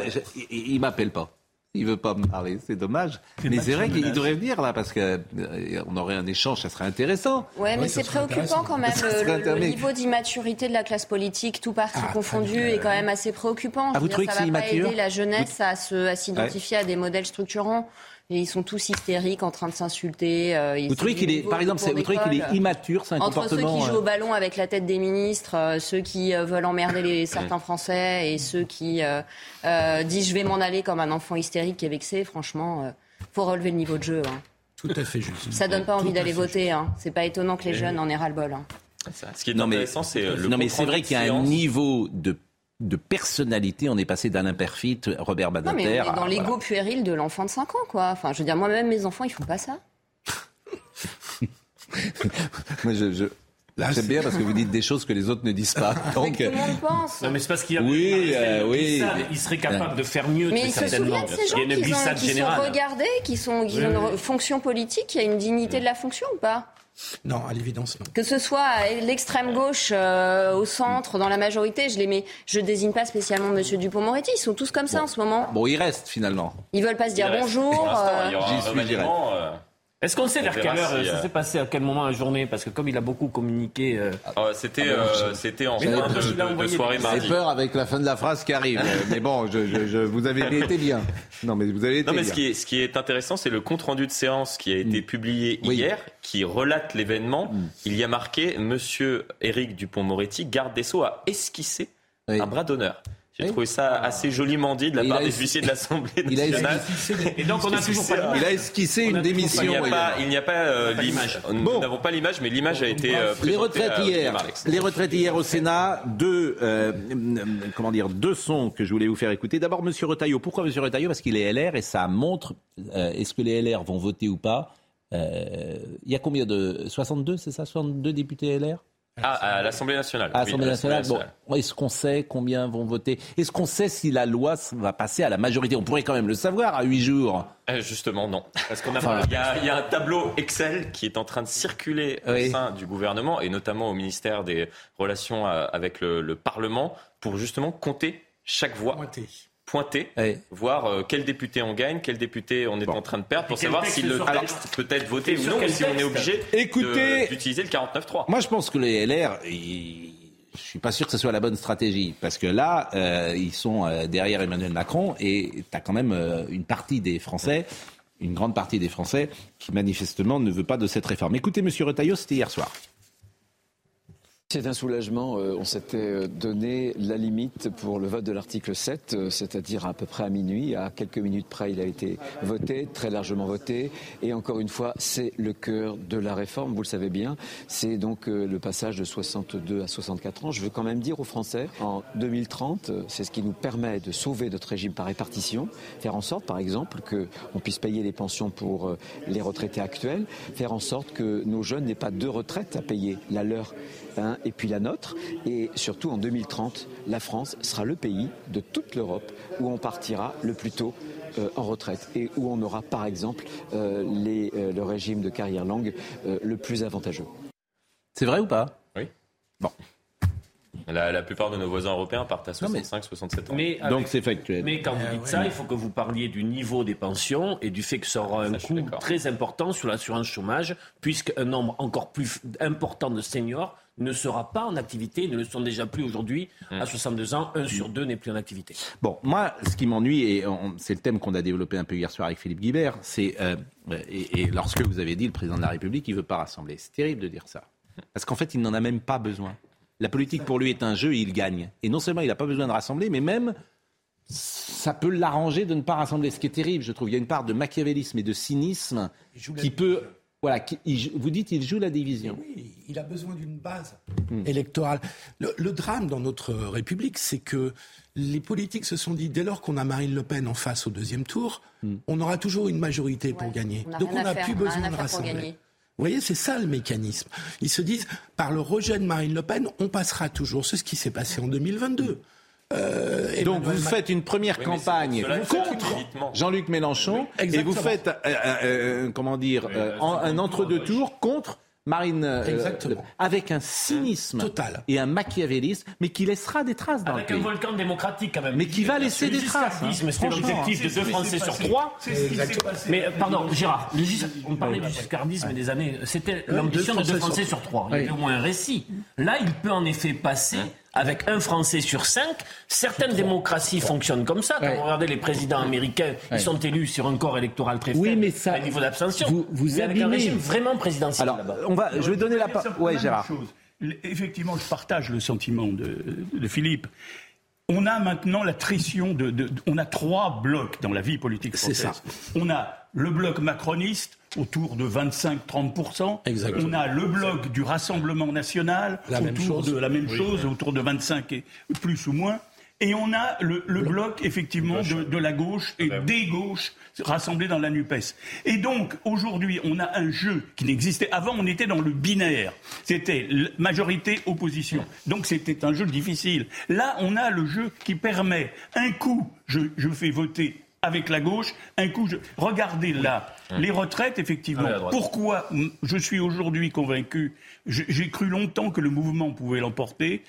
il- il m'appelle pas. Il veut pas me parler, c'est dommage. Mais c'est vrai qu'il devrait venir là parce que euh, on aurait un échange, ça serait intéressant. Ouais, mais c'est préoccupant quand même. Le, niveau d'immaturité de la classe politique, tout parti Ah, confondu, est quand même assez préoccupant. Ah, Je vous dire, trouvez que ça c'est va pas immature aider la jeunesse à se- à s'identifier à des modèles structurants. Et ils sont tous hystériques, en train de s'insulter. euh, ils Vous trouvez qu'il est, par exemple, vous trouvez qu'il est immature, c'est un Entre ceux qui jouent euh, au ballon avec la tête des ministres, euh, ceux qui euh, veulent emmerder les, certains Français et ceux qui euh, euh, disent je vais m'en aller comme un enfant hystérique qui est vexé, franchement, euh, faut relever le niveau de jeu. hein. Tout à fait juste. Ça donne pas envie d'aller voter. Hein. C'est pas étonnant que les Et- jeunes en aient ras-le-bol. hein. Ce qui est Non, mais- intéressant, c'est euh, le non mais c'est vrai qu'il y a un niveau de, de personnalité. On est passé d'Alain Perfit, Robert Non, Badinter. mais on est à- dans l'ego voilà. puéril de l'enfant de 5 ans, quoi. Enfin, je veux dire, moi-même, mes enfants, ils font pas ça. Moi, je, je... J'aime bien parce que vous dites des choses que les autres ne disent pas. Donc, Tout le monde pense. Non, mais c'est parce qu'il y a Oui, euh, il, oui. il serait capable de faire mieux, Mais ils se certainement. souviennent de ces gens il y a une qui, glissade qui sont regardés, qui, sont, qui Oui, ont oui. une fonction politique, il y a une dignité de la fonction ou pas? Non, à l'évidence, non. Que ce soit à l'extrême gauche, euh, au centre, dans la majorité, je les mets, je désigne pas spécialement Monsieur Dupont-Moretti, ils sont tous comme ça en ce moment. bon, il reste finalement. Ils veulent pas se dire bonjour. Pour euh, euh, Est-ce qu'on sait vers quelle heure si, ça euh, s'est passé, à quel moment la journée? Parce que comme il a beaucoup communiqué. euh, euh, C'était Ah, euh, c'était en fin de, de- soirée des- J'ai mardi. peur avec la fin de la phrase qui arrive. Euh, mais bon, je, je- je- vous avez été bien. Non, mais vous avez été Non, mais bien. ce qui est, ce qui est intéressant, c'est le compte rendu de séance qui a été publié Mm. Oui. Mm. hier, qui relate l'événement. Il y a marqué Monsieur Éric Dupont-Moretti, garde des Sceaux, a esquissé Oui. un bras d'honneur. J'ai trouvé ça assez joliment dit de la part des es- huissiers de l'Assemblée Il a nationale. Et donc on a toujours pas Il a esquissé une démission. Il n'y a pas, euh, l'image. Nous n'avons pas l'image, mais l'image a été euh, Les présentée retraites hier, les retraites hier au Sénat, deux, euh, comment dire, deux sons que je voulais vous faire écouter. D'abord, Monsieur Retailleau. Pourquoi Monsieur Retailleau? Parce qu'il est LR et ça montre est-ce que les LR vont voter ou pas. Il y a combien de 62, c'est ça? 62 députés LR Ah, à l'Assemblée nationale. à l'Assemblée nationale. Bon, est-ce qu'on sait combien vont voter? Est-ce qu'on sait si la loi va passer à la majorité? On pourrait quand même le savoir à huit jours. Euh, Justement, non. Parce qu'on a Enfin, Il y, a, il y a un tableau Excel qui est en train de circuler Oui. au sein du gouvernement et notamment au ministère des Relations euh, avec le, le Parlement pour justement compter chaque voix. Pointer, Oui. voir euh, quel député on gagne, quel député on est Bon. en train de perdre pour savoir si le texte peut être voté ou non, ou si on est obligé d'utiliser le 49.3. Moi, je pense que les LR, ils- je suis pas sûr que ce soit la bonne stratégie. Parce que là, euh, ils sont euh, derrière Emmanuel Macron et tu as quand même euh, une partie des Français, une grande partie des Français, qui manifestement ne veut pas de cette réforme. Écoutez, Monsieur Retailleau, c'était hier soir. C'est un soulagement. Euh, On s'était euh, donné la limite pour le vote de l'article 7, euh, c'est-à-dire à peu près à minuit. À quelques minutes près, il a été voté, très largement voté. Et encore une fois, c'est le cœur de la réforme, vous le savez bien. C'est donc le passage de 62 à 64 ans. Je veux quand même dire aux Français, en 2030, euh, c'est ce qui nous permet de sauver notre régime par répartition, faire en sorte, par exemple, qu'on puisse payer les pensions pour les retraités actuels, faire en sorte que nos jeunes n'aient pas deux retraites à payer, la leur hein, et puis la nôtre. Et surtout en 2030, la France sera le pays de toute l'Europe où on partira le plus tôt euh, en retraite et où on aura par exemple euh, les, euh, le régime de carrière longue euh, le plus avantageux. C'est vrai ou pas? Oui. Bon. La, la plupart de nos voisins européens partent à 65, 67 ans. Mais avec- Donc c'est factuel. Mais quand vous dites ça, il faut que vous parliez du niveau des pensions et du fait que ça aura un coût très important sur l'assurance chômage, puisqu'un nombre encore plus important de seniors ne sera pas en activité, ne le sont déjà plus aujourd'hui. À 62 ans, un sur deux n'est plus en activité. Bon, moi, ce qui m'ennuie, et c'est le thème qu'on a développé un peu hier soir avec Philippe Guibert, c'est, euh, et, et lorsque vous avez dit le président de la République, il veut pas rassembler. C'est terrible de dire ça. Parce qu'en fait, il n'en a même pas besoin. La politique pour lui est un jeu et il gagne. Et non seulement il n'a pas besoin de rassembler, mais même ça peut l'arranger de ne pas rassembler. Ce qui est terrible, je trouve. Il y a une part de machiavélisme et de cynisme qui peut. Voilà, qui- il- vous dites il joue la division. Oui, il a besoin d'une base Hmm. électorale. Le, le drame dans notre République, c'est que les politiques se sont dit, dès lors qu'on a Marine Le Pen en face au deuxième tour, Hmm. on aura toujours une majorité pour gagner. On Donc on n'a plus besoin de rassembler. Vous voyez, c'est ça le mécanisme. Ils se disent, par le rejet de Marine Le Pen, on passera toujours. C'est ce qui s'est passé en 2022. Euh, Donc vous faites une première Oui, campagne contre. Jean-Luc Mélenchon et vous faites euh, euh, comment dire euh, en- un entre-deux tours contre Marine euh, avec un cynisme Total. et un machiavélisme, mais qui laissera des traces dans Avec le un volcan démocratique quand même. Mais qui va laisser des traces, hein. C'était l'objectif hein. de deux Français sur trois. Mais pardon, Gérard, le gis- on parlait du giscardisme des années. C'était l'ambition de deux Français sur trois. Il y avait au moins un récit. Là, il peut en effet passer avec un Français sur cinq. Certaines démocraties fonctionnent comme ça. Quand Ouais. vous regardez les présidents américains, Ouais. ils sont élus sur un corps électoral très Oui, faible, mais ça- à niveau d'abstention. vous- vous Mais avec un abîmez. régime vraiment présidentiel Alors, là-bas. on va, je vais donner la parole. une Gérard. chose. Effectivement, je partage le sentiment de, de Philippe. On a maintenant la trission de, de- de- On a trois blocs dans la vie politique C'est française. On a le bloc macroniste autour de 25-30%. Exactement. On a le bloc du Rassemblement national La autour de la même Oui. chose, autour de 25 et plus ou moins. Et on a le, le bloc, effectivement, de, de la gauche et des gauches rassemblés dans la NUPES. Et donc, aujourd'hui, on a un jeu qui n'existait. Avant, on était dans le binaire. C'était majorité-opposition. Donc, c'était un jeu difficile. Là, on a le jeu qui permet, un coup, je, je fais voter avec la gauche, un coup, je... regardez là, les retraites, effectivement. Pourquoi je suis aujourd'hui convaincu J'ai cru longtemps que le mouvement pouvait l'emporter.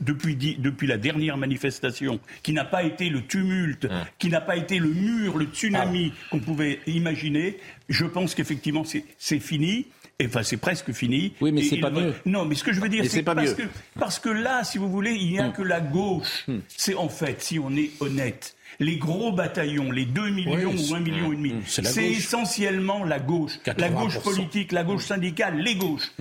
Depuis, la dernière manifestation, qui n'a pas été le tumulte, qui n'a pas été le mur, le tsunami Ah. qu'on pouvait imaginer, je pense qu'effectivement c'est fini. Enfin, c'est presque fini. Oui, mais c'est pas mieux. Non, mais ce que je veux dire, c'est parce mieux. que parce que là, si vous voulez, il n'y a que la gauche. C'est en fait, si on est honnête, les gros bataillons, les 2 millions Oui, ou 1 million et demi, c'est la c'est essentiellement la gauche. La gauche 80%. politique, la gauche syndicale, les gauches.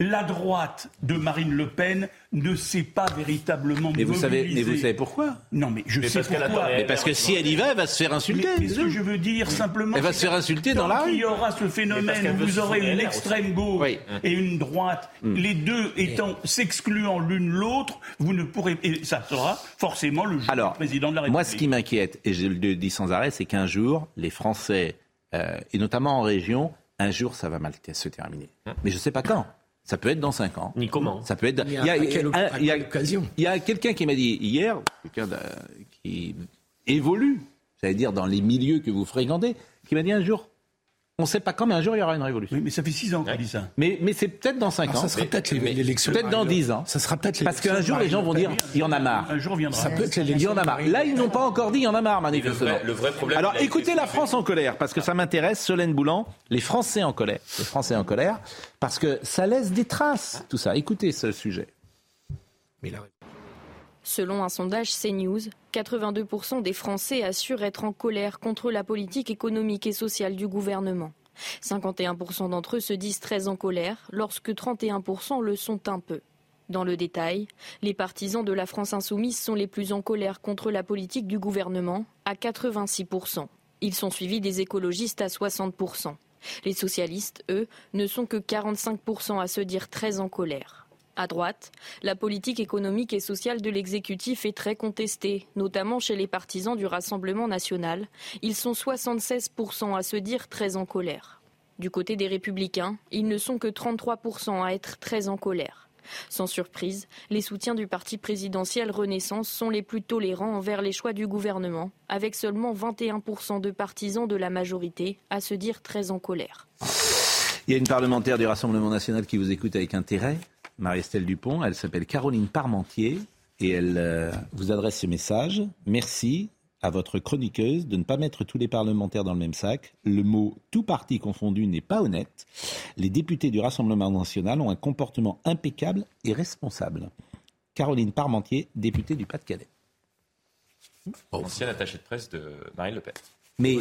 La droite de Marine Le Pen ne sait pas véritablement Mais vous savez, mais vous savez pourquoi Non, mais je Mais sais parce pourquoi. Mais parce que si elle y va, elle va se faire insulter. Mais, mais ce que je veux dire simplement, Elle va se faire insulter dans la rue. qu'il y aura ce phénomène où vous aurez une extrême gauche Oui. et une droite, les deux étant s'excluant l'une l'autre, vous ne pourrez et ça sera forcément le jeu Alors, du président de la République. Moi, ce qui m'inquiète, et je le dis sans arrêt, c'est qu'un jour, les Français, euh, et notamment en région, un jour, ça va mal se terminer. Mais je ne sais pas quand. Ça peut être dans 5 ans. Ni comment. Ça peut être. Il y a- il y a- quelle occasion? Il y a quelqu'un qui m'a dit hier, quelqu'un qui évolue, j'allais dire dans les milieux que vous fréquentez, qui m'a dit un jour, on ne sait pas quand, mais un jour il y aura une révolution. Oui, mais ça fait six ans qu'il dit ça. Mais, mais c'est peut-être dans 5 Alors, ans. ça sera peut-être l'é- l'élection. Peut-être dans de Marine Le- 10 ans. Ça sera peut-être Parce qu'un jour, les gens vont dire il y en a marre. Un jour viendra. Ça peut être Il y en a marre. Là, ils n'ont pas encore dit il y en a marre, le, manifestement. vrai, le vrai problème. Alors écoutez la. France en colère, parce que ça m'intéresse, Solène Boulan, les Français en colère. Les Français en colère, parce que ça laisse des traces, tout ça. Écoutez ce sujet. Mais la- Selon un sondage CNews, 82% des Français assurent être en colère contre la politique économique et sociale du gouvernement. 51% d'entre eux se disent très en colère, lorsque 31% le sont un peu. Dans le détail, les partisans de la France insoumise sont les plus en colère contre la politique du gouvernement, à 86%. Ils sont suivis des écologistes à 60%. Les socialistes, eux, ne sont que 45% à se dire très en colère. À droite, la politique économique et sociale de l'exécutif est très contestée, notamment chez les partisans du Rassemblement national. Ils sont 76% à se dire très en colère. Du côté des républicains, ils ne sont que 33% à être très en colère. Sans surprise, les soutiens du parti présidentiel Renaissance sont les plus tolérants envers les choix du gouvernement, avec seulement 21% de partisans de la majorité à se dire très en colère. Il y a une parlementaire du Rassemblement national qui vous écoute avec intérêt, Marie-Estelle Dupont. Elle s'appelle Caroline Parmentier et elle euh, vous adresse ce message. Merci à votre chroniqueuse de ne pas mettre tous les parlementaires dans le même sac. Le mot tout parti confondu n'est pas honnête. Les députés du Rassemblement national ont un comportement impeccable et responsable. Caroline Parmentier, députée du Pas-de-Calais. Ancienne attachée de presse de Marine Le Pen. Mais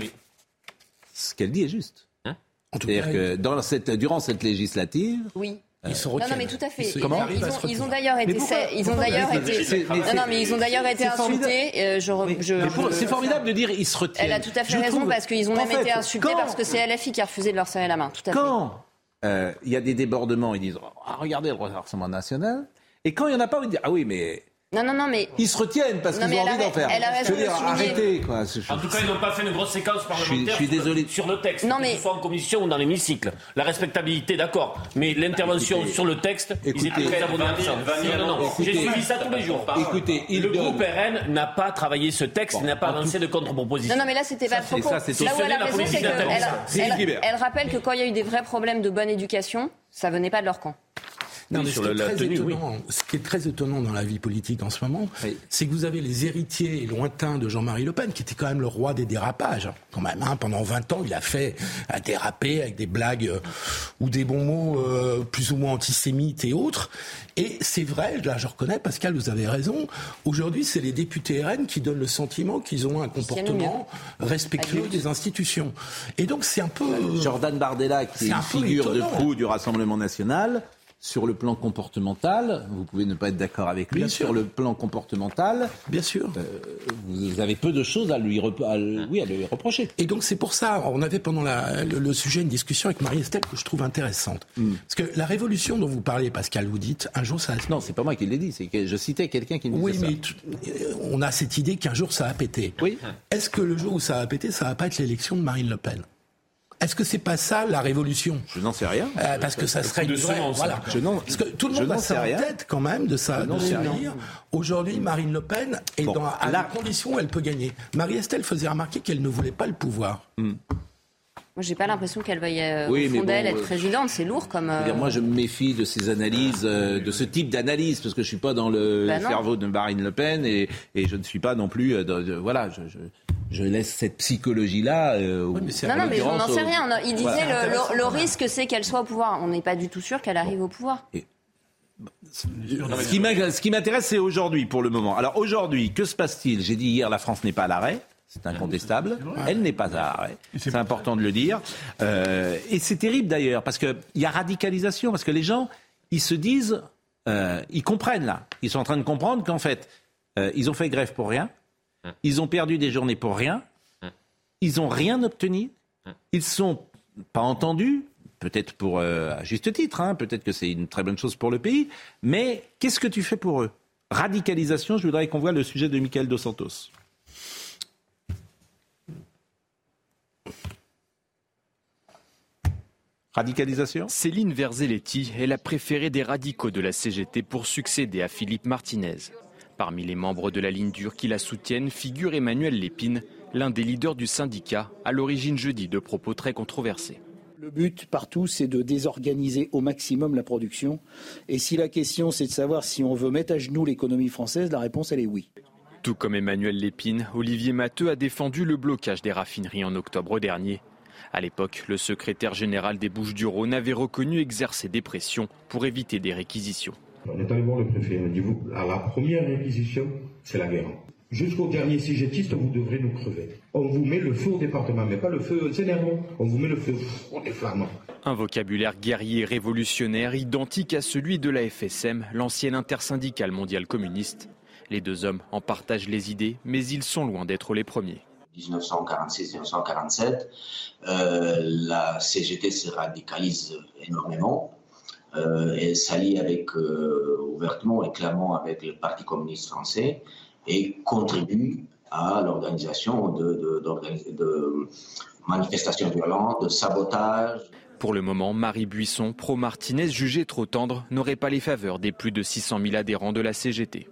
ce qu'elle dit est juste. Hein? C'est-à-dire que dans cette, durant cette législative, Oui. Ils se non, non, mais tout à fait. Ils se- Ils, Comment ont- ils ont, ils ont d'ailleurs été, pourquoi- ils ont d'ailleurs été, non, non, mais ils ont d'ailleurs été insultés. euh, je, je, je- c'est formidable de dire ils se retiennent. Elle a tout à fait Je raison trouve parce qu'ils ont qu'en même été insultés quand- parce que c'est LFI qui a refusé de leur serrer la main. Tout à fait. Quand euh, il y a des débordements, ils disent ah, regardez le Rassemblement national. Et quand il n'y en a pas, ils disent ah oui, mais. Non, non, non, mais. Ils se retiennent parce Non, qu'ils mais ont elle envie a- d'en faire. elle a Je raison veux dire, arrêtez quoi. En tout cas, ils n'ont pas fait une grosse séquence parlementaire je suis sur le- désolé. sur le texte, Non, que mais- ce soit en commission ou dans l'hémicycle. La respectabilité, d'accord, mais l'intervention sur le texte, ils étaient très abonnés à ça. Vanille, Non, non, non, j'ai suivi ça tous les jours. Écoutez, il le donne- groupe RN n'a pas travaillé ce texte, n'a pas lancé de contre-proposition. Non, non, mais là, c'était pas le c'est- propos. ça, c'est Là où elle a la raison, politique c'est qu'elle rappelle que quand il y a eu des vrais problèmes de bonne éducation, ça venait pas de leur camp. Non, Oui, mais sur ce, qui est la très oui. étonnant, ce qui est très étonnant dans la vie politique en ce moment, c'est que vous avez les héritiers lointains de Jean-Marie Le Pen, qui était quand même le roi des dérapages. Quand même, hein, pendant 20 ans, il a fait à déraper avec des blagues euh, ou des bons mots euh, plus ou moins antisémites et autres. Et c'est vrai, là je reconnais, Pascal, vous avez raison, aujourd'hui c'est les députés RN qui donnent le sentiment qu'ils ont un comportement respectueux des institutions. Et donc c'est un peu... Jordan Bardella, qui est, une figure étonnant. de proue du Rassemblement national, sur le plan comportemental, vous pouvez ne pas être d'accord avec lui, Bien sûr. sur le plan comportemental, Bien sûr. euh, vous avez peu de choses à lui, rep- à, oui, à lui reprocher. Et donc c'est pour ça, on avait pendant la- le, le sujet une discussion avec Marie-Estelle que je trouve intéressante. Parce que la révolution dont vous parlez, Pascal, vous dites, un jour ça... Non, c'est pas moi qui l'ai dit, c'est que je citais quelqu'un qui me Oui, disait mais ça. tu- euh, on a cette idée qu'un jour ça va péter. Oui. Est-ce que le jour où ça va péter, ça va pas être l'élection de Marine Le Pen? Est-ce que c'est pas ça la révolution? Je n'en sais rien. Euh, Parce que ça serait une vraie- semence, voilà. Je n'en- Parce que tout le monde a sais ça en tête quand même de ça, Je n'en de sais se rien. dire. Aujourd'hui, Marine Le Pen est Bon, dans à la condition où elle peut gagner. Marie-Estelle faisait remarquer qu'elle ne voulait pas le pouvoir. Moi, j'ai pas l'impression qu'elle veuille, euh, Oui, au fond d'elle, bon, être euh, présidente. C'est lourd comme. Je veux dire, euh, moi, je me méfie de ces analyses, euh, de ce type d'analyse, parce que je suis pas dans le Bah cerveau de Marine Le Pen et, et je ne suis pas non plus. euh, dans- de- voilà, je, je, je laisse cette psychologie-là. euh, au- Non, non, mais on n'en sait rien. Il disait Voilà. le, le- le risque, c'est qu'elle soit au pouvoir. On n'est pas du tout sûr qu'elle arrive au pouvoir. Ce qui m'intéresse, c'est aujourd'hui, pour le moment. Alors aujourd'hui, que se passe-t-il? J'ai dit hier, la France n'est pas à l'arrêt. C'est incontestable. Elle n'est pas à l'arrêt. C'est important de le dire. Euh, et c'est terrible d'ailleurs, parce qu'il y a radicalisation, parce que les gens, ils se disent, euh, ils comprennent là. Ils sont en train de comprendre qu'en fait, euh, ils ont fait grève pour rien. Ils ont perdu des journées pour rien. Ils n'ont rien obtenu. Ils sont pas entendus. Peut-être pour euh, à juste titre, hein, peut-être que c'est une très bonne chose pour le pays, mais qu'est-ce que tu fais pour eux? Radicalisation, je voudrais qu'on voit le sujet de Michael Dos Santos. Radicalisation? Céline Verzelletti est la préférée des radicaux de la CGT pour succéder à Philippe Martinez. Parmi les membres de la ligne dure qui la soutiennent figure Emmanuel Lépine, l'un des leaders du syndicat, à l'origine jeudi de propos très controversés. Le but partout, c'est de désorganiser au maximum la production. Et si la question, c'est de savoir si on veut mettre à genoux l'économie française, la réponse, elle est oui. Tout comme Emmanuel Lépine, Olivier Matteux a défendu le blocage des raffineries en octobre dernier. À l'époque, le secrétaire général des Bouches-du-Rhône avait reconnu exercer des pressions pour éviter des réquisitions. On est allé voir le préfet. On dit, vous, à la première réquisition, c'est la guerre. Jusqu'au dernier CGTiste, vous devrez nous crever. On vous met le feu au département, mais pas le feu Sénérement. On vous met le feu. On est flammant. Un vocabulaire guerrier révolutionnaire identique à celui de la FSM, l'ancienne intersyndicale mondiale communiste. Les deux hommes en partagent les idées, mais ils sont loin d'être les premiers. 1946-1947, euh, la CGT se radicalise énormément. Euh, elle s'allie avec, euh, ouvertement et clairement avec le Parti communiste français et contribue à l'organisation de, de, manifestations violentes, de sabotage. Pour le moment, Marie Buisson, pro-Martinez, jugée trop tendre, n'aurait pas les faveurs des plus de 600 000 adhérents de la CGT.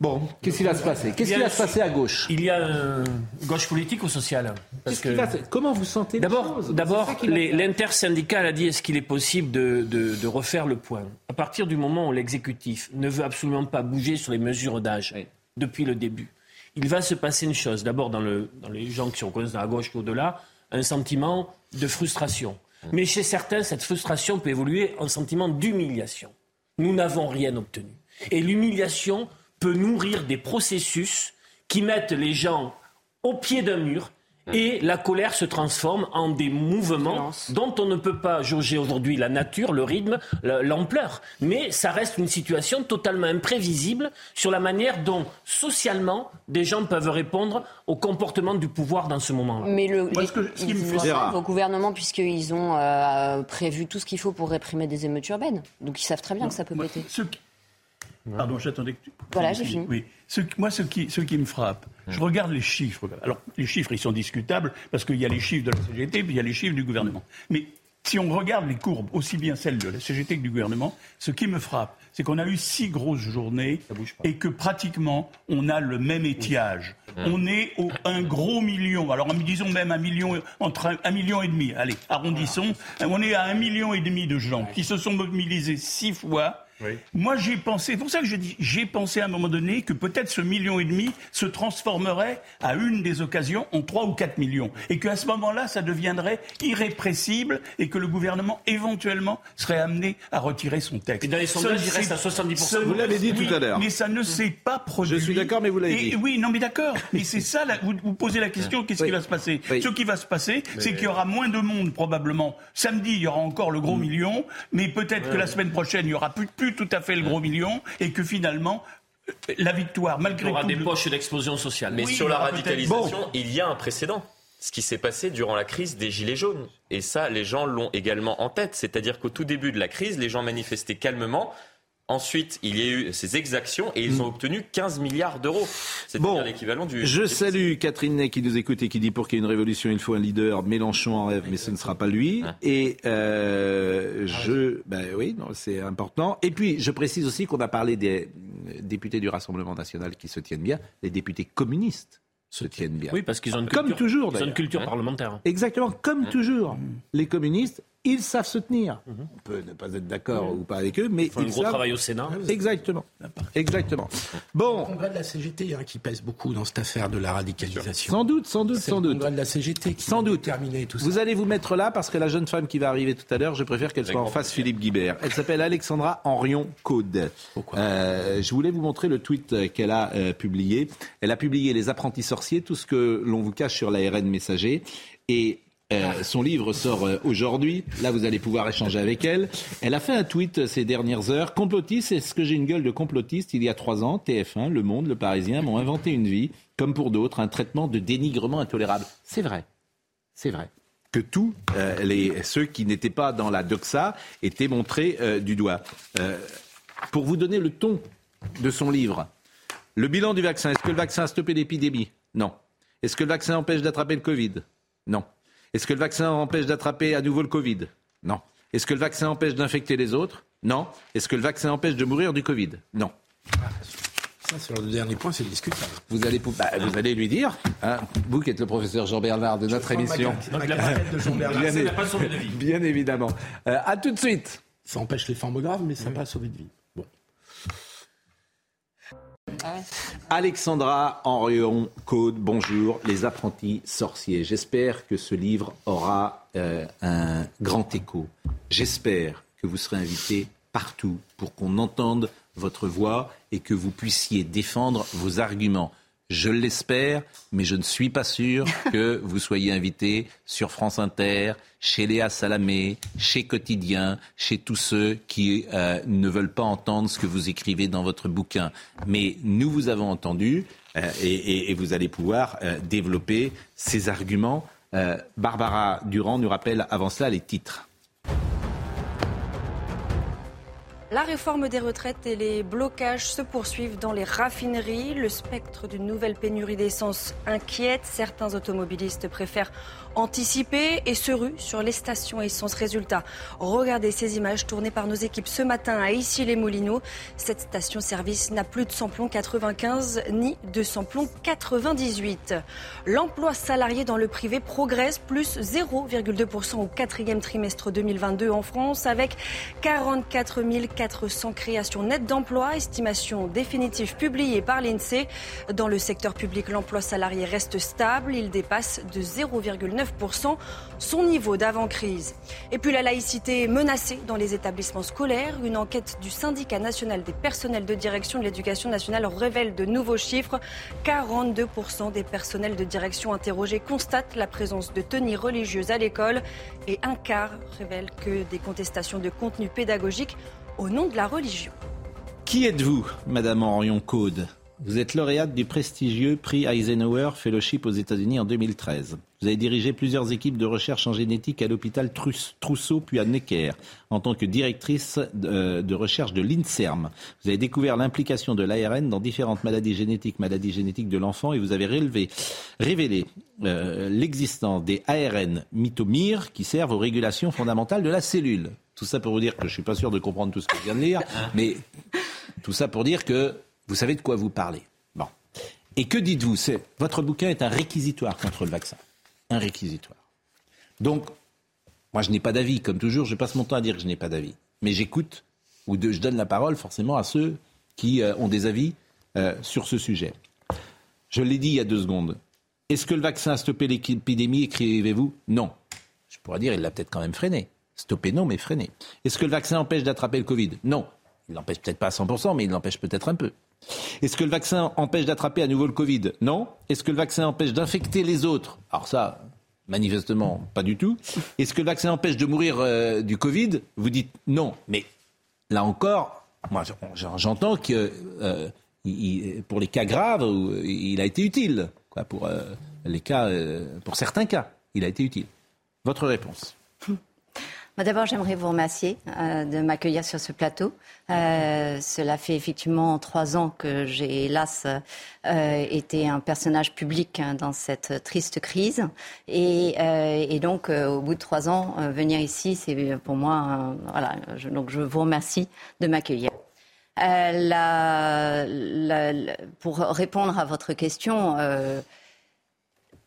Bon, qu'est-ce qui va se passer? Qu'est-ce qui va se passer à gauche? Il y a euh, gauche politique ou sociale Parce va Comment vous sentez D'abord, d'abord, l'intersyndical a dit est-ce qu'il est possible de, de- de refaire le point? À partir du moment où l'exécutif ne veut absolument pas bouger sur les mesures d'âge depuis le début, il va se passer une chose. D'abord, dans, le- dans les gens qui reconnaissent dans la gauche au-delà, un sentiment de frustration. Mais chez certains, cette frustration peut évoluer en sentiment d'humiliation. Nous n'avons rien obtenu. Et l'humiliation peut nourrir des processus qui mettent les gens au pied d'un mur et la colère se transforme en des mouvements dont on ne peut pas jauger aujourd'hui la nature, le rythme, le- l'ampleur. Mais ça reste une situation totalement imprévisible sur la manière dont socialement des gens peuvent répondre au comportement du pouvoir dans ce moment-là. Mais le, Moi, les- ce que- ce qui ils me fait- le Gérard. savent au gouvernement puisqu'ils ont euh, prévu tout ce qu'il faut pour réprimer des émeutes urbaines. Donc ils savent très bien que ça peut péter. Pardon, j'attendais que tu. Voilà, j'ai fini. Oui. Ce, moi, ce qui, ce qui me frappe, je regarde les chiffres. Alors, les chiffres, ils sont discutables parce qu'il y a les chiffres de la CGT puis il y a les chiffres du gouvernement. Mais si on regarde les courbes, aussi bien celles de la CGT que du gouvernement, ce qui me frappe, c'est qu'on a eu six grosses journées et que pratiquement on a le même étiage. On est au un gros million. Alors disons même un million entre un, un million et demi. Allez, arrondissons. On est à un million et demi de gens qui se sont mobilisés six fois. Moi, j'ai pensé, c'est pour ça que je dis, j'ai pensé à un moment donné que peut-être ce million et demi se transformerait à une des occasions en 3 ou 4 millions. Et qu'à ce moment-là, ça deviendrait irrépressible et que le gouvernement, éventuellement, serait amené à retirer son texte. Et dans les sondages, il reste à 70%. ce- Vous l'avez dit oui, tout à l'heure. Mais ça ne s'est pas produit. Je suis d'accord, mais vous l'avez Et- dit. Oui, non, mais d'accord. Mais c'est ça, là, vous, vous posez la question, qu'est-ce qui va se passer? Ce qui va se passer, c'est qu'il y aura moins de monde, probablement. Samedi, il y aura encore le Mm. gros million, mais peut-être que la semaine prochaine, il n'y aura plus, plus tout à fait le gros million, et que finalement, la victoire, Il y malgré aura tout... des le- poches d'explosion sociale. Mais Oui, sur il la radicalisation, il y a un précédent. Ce qui s'est passé durant la crise des Gilets jaunes. Et ça, les gens l'ont également en tête. C'est-à-dire qu'au tout début de la crise, les gens manifestaient calmement. Ensuite, il y a eu ces exactions et ils ont obtenu 15 milliards d'euros. C'est-à-dire l'équivalent du. Je salue Catherine Ney qui nous écoute et qui dit pour qu'il y ait une révolution, il faut un leader. Mélenchon en rêve, mais ce ne sera pas lui. Et euh, je, ben oui, c'est important. Et puis, je précise aussi qu'on a parlé des euh, députés du Rassemblement national qui se tiennent bien. Les députés communistes se tiennent bien. Oui, parce qu'ils ont une comme culture- toujours. ils ont une culture parlementaire. Exactement, comme toujours. Mmh. Les communistes, ils savent se tenir. On peut ne pas être d'accord ou pas avec eux, mais Ils font un ils gros savent- travail au Sénat. Exactement. Exactement. Bon. Le congrès de la CGT hein, qui pèse beaucoup dans cette affaire de la radicalisation. Sans doute, sans doute, C'est sans le doute. congrès de la CGT qui Sans va doute. déterminer tout ça. Vous allez vous mettre là parce que la jeune femme qui va arriver tout à l'heure, je préfère qu'elle soit en face Philippe Guibert. Elle s'appelle Alexandra Henrion Caude. Euh, je voulais vous montrer le tweet euh, qu'elle a euh, publié. Elle a publié Les apprentis sorciers, tout ce que l'on vous cache sur l'ARN messager. Et euh, son livre sort euh, aujourd'hui. Là, vous allez pouvoir échanger avec elle. Elle a fait un tweet euh, ces dernières heures. Complotiste, est-ce que j'ai une gueule de complotiste Il y a trois ans, TF1, Le Monde, Le Parisien m'ont inventé une vie, comme pour d'autres, un traitement de dénigrement intolérable. C'est vrai. C'est vrai que tous euh, les, ceux qui n'étaient pas dans la doxa étaient montrés euh, du doigt. Euh, pour vous donner le ton de son livre, le bilan du vaccin, est-ce que le vaccin a stoppé l'épidémie? Non. Est-ce que le vaccin empêche d'attraper le Covid? Non. Est-ce que le vaccin empêche d'attraper à nouveau le Covid? Non. Est-ce que le vaccin empêche d'infecter les autres? Non. Est-ce que le vaccin empêche de mourir du Covid? Non. Ça, sur le dernier point, c'est discutable. Vous allez, bah, vous allez lui dire, hein, vous qui êtes le professeur Jean Bernard de notre émission. carte. Donc, la plaquette de Jean Bernard, Bien pas de vie. Bien évidemment. Euh, à tout de suite. Ça empêche les formes graves, mais ça n'a pas sauvé de vie. Bon. Alexandra Henrion Code, bonjour, Les apprentis sorciers. J'espère que ce livre aura euh, un grand écho. J'espère que vous serez invité partout pour qu'on entende votre voix et que vous puissiez défendre vos arguments. Je l'espère, mais je ne suis pas sûr que vous soyez invité sur France Inter, chez Léa Salamé, chez Quotidien, chez tous ceux qui euh, ne veulent pas entendre ce que vous écrivez dans votre bouquin. Mais nous vous avons entendu euh, et, et- et vous allez pouvoir euh, développer ces arguments. Barbara Durand nous rappelle avant cela les titres. La réforme des retraites et les blocages se poursuivent dans les raffineries. Le spectre d'une nouvelle pénurie d'essence inquiète. Certains automobilistes préfèrent anticiper et se ruent sur les stations essence. Résultat, regardez ces images tournées par nos équipes ce matin à Issy-les-Moulineaux. Cette station-service n'a plus de samplon 95 ni de samplon 98. L'emploi salarié dans le privé progresse plus 0,2% au quatrième trimestre 2022 en France avec 44 400 créations nettes d'emplois, estimation définitive publiée par l'INSEE. Dans le secteur public, l'emploi salarié reste stable. Il dépasse de 0,9% son niveau d'avant-crise. Et puis la laïcité menacée dans les établissements scolaires. Une enquête du syndicat national des personnels de direction de l'éducation nationale révèle de nouveaux chiffres. 42% des personnels de direction interrogés constatent la présence de tenues religieuses à l'école et un quart révèle que des contestations de contenu pédagogique au nom de la religion. Qui êtes-vous, Madame Orion Code Vous êtes lauréate du prestigieux prix Eisenhower Fellowship aux États-Unis en 2013. Vous avez dirigé plusieurs équipes de recherche en génétique à l'hôpital Trousseau puis à Necker en tant que directrice de, de recherche de l'INSERM. Vous avez découvert l'implication de l'ARN dans différentes maladies génétiques, maladies génétiques de l'enfant et vous avez révélé, euh, l'existence des ARN mitomyres qui servent aux régulations fondamentales de la cellule. Tout ça pour vous dire que je suis pas sûr de comprendre tout ce que je viens de lire, mais tout ça pour dire que vous savez de quoi vous parlez. Bon. Et que dites-vous? C'est votre bouquin est un réquisitoire contre le vaccin, un réquisitoire. Donc, moi, je n'ai pas d'avis, comme toujours. Je passe mon temps à dire que je n'ai pas d'avis, mais j'écoute ou de, je donne la parole forcément à ceux qui euh, ont des avis euh, sur ce sujet. Je l'ai dit il y a deux secondes. Est-ce que le vaccin a stoppé l'épidémie Écrivez-vous? Non. Je pourrais dire, il l'a peut-être quand même freiné. Stopper, non, mais freiner. Est-ce que le vaccin empêche d'attraper le Covid? Non. Il l'empêche peut-être pas à 100%, mais il l'empêche peut-être un peu. Est-ce que le vaccin empêche d'attraper à nouveau le Covid? Non. Est-ce que le vaccin empêche d'infecter les autres? Alors ça, manifestement, pas du tout. Est-ce que le vaccin empêche de mourir euh, du Covid? Vous dites non. Mais là encore, moi j'entends que euh, pour les cas graves, il a été utile. Euh, pour certains cas, il a été utile. Votre réponse D'abord, j'aimerais vous remercier euh, de m'accueillir sur ce plateau. Euh, cela fait effectivement trois ans que j'ai, hélas, euh, été un personnage public hein, dans cette triste crise. Et, donc, au bout de trois ans, venir ici, c'est pour moi, voilà. Donc, je vous remercie de m'accueillir. Pour répondre à votre question,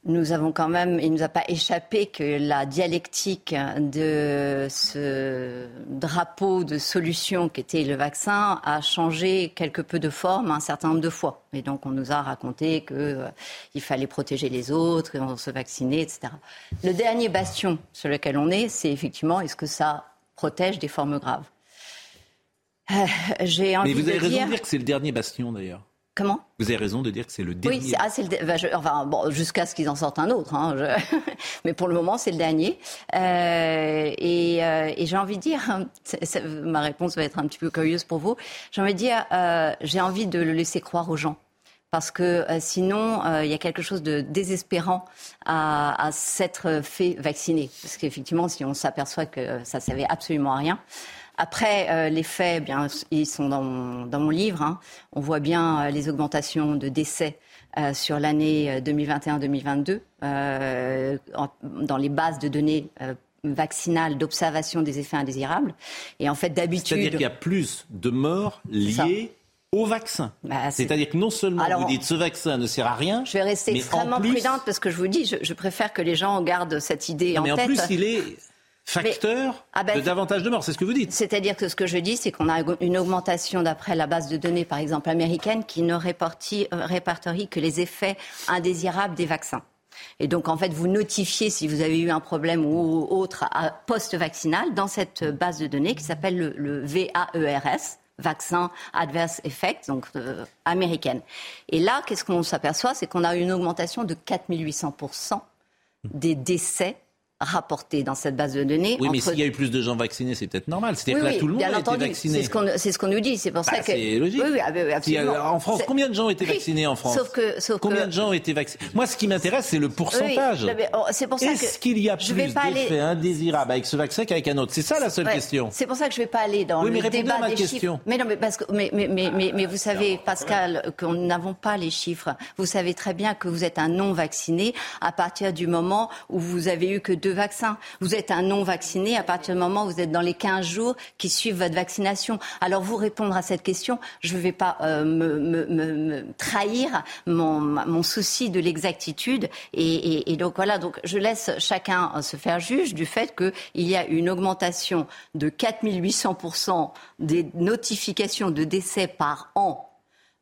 nous avons quand même, il ne nous a pas échappé que la dialectique de ce drapeau de solution qu'était le vaccin a changé quelque peu de forme un certain nombre de fois. Et donc on nous a raconté qu'il euh, fallait protéger les autres, on se vacciner, etc. Le dernier bastion sur lequel on est, c'est effectivement est-ce que ça protège des formes graves? Euh, J'ai envie Mais vous avez raison de dire que c'est le dernier bastion d'ailleurs. Comment? Vous avez raison de dire que c'est le dernier. Oui, ah, le, bah, je, enfin, bon, jusqu'à ce qu'ils en sortent un autre. Hein, je... Mais pour le moment, c'est le dernier. Euh, et, euh, et j'ai envie de dire, ma réponse va être un petit peu curieuse pour vous. J'ai envie de dire, euh, j'ai envie de le laisser croire aux gens. Parce que euh, sinon, euh, il y a quelque chose de désespérant à, à s'être fait vacciner. Parce qu'effectivement, si on s'aperçoit que ça ne servait absolument à rien, après, euh, les faits, bien, ils sont dans mon, dans mon livre. Hein. On voit bien euh, les augmentations de décès euh, sur l'année 2021-2022 euh, dans les bases de données vaccinales d'observation des effets indésirables. Et en fait, d'habitude... C'est-à-dire qu'il y a plus de morts liées au vaccin. Bah, C'est-à-dire que non seulement Alors, vous dites ce vaccin ne sert à rien. Je vais rester extrêmement plus... prudente parce que je vous dis, je, je, préfère que les gens gardent cette idée non, en mais tête. en plus, il est facteur mais, ah ben, de davantage de morts. C'est ce que vous dites. C'est-à-dire que ce que je dis, c'est qu'on a une augmentation d'après la base de données, par exemple américaine, qui ne répartit, euh, répertorie que les effets indésirables des vaccins. Et donc, en fait, vous notifiez si vous avez eu un problème ou autre post-vaccinal dans cette base de données qui s'appelle le, le VAERS, Vaccin Adverse Effect, donc euh, américaine. Et là, qu'est-ce qu'on s'aperçoit? C'est qu'on a une augmentation de 4800% des décès rapporté dans cette base de données. Oui, mais entre- s'il y a eu plus de gens vaccinés, c'est peut-être normal. C'est-à-dire Oui, que là, tout le monde a été vacciné. C'est ce qu'on ce nous dit. C'est pour Bah, ça que c'est logique. Oui, oui, ah, absolument. euh, en France, combien de gens ont été vaccinés en France Sauf que, sauf Combien que- de gens ont été vaccinés Moi, ce qui m'intéresse, c'est le pourcentage. Oh, c'est pour ça que Est-ce qu'il y a plus pas aller- d'effets indésirables avec ce vaccin qu'avec un autre? C'est ça la seule Ouais, question. C'est pour ça que je ne vais pas aller dans mais le débat à ma des question. chiffres. Mais non, mais parce que mais mais mais mais, mais vous savez, Pascal, que nous n'avons pas les chiffres. Vous savez très bien que vous êtes un non vacciné à partir du moment où vous avez eu que deux vaccins. Vous êtes un non vacciné à partir du moment où vous êtes dans les 15 jours qui suivent votre vaccination. Alors vous répondre à cette question, je ne vais pas euh, me, trahir mon, souci de l'exactitude. Et donc voilà, donc je laisse chacun euh, se faire juge du fait qu'il y a une augmentation de 4800% des notifications de décès par an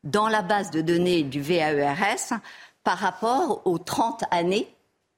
dans la base de données du VAERS par rapport aux 30 années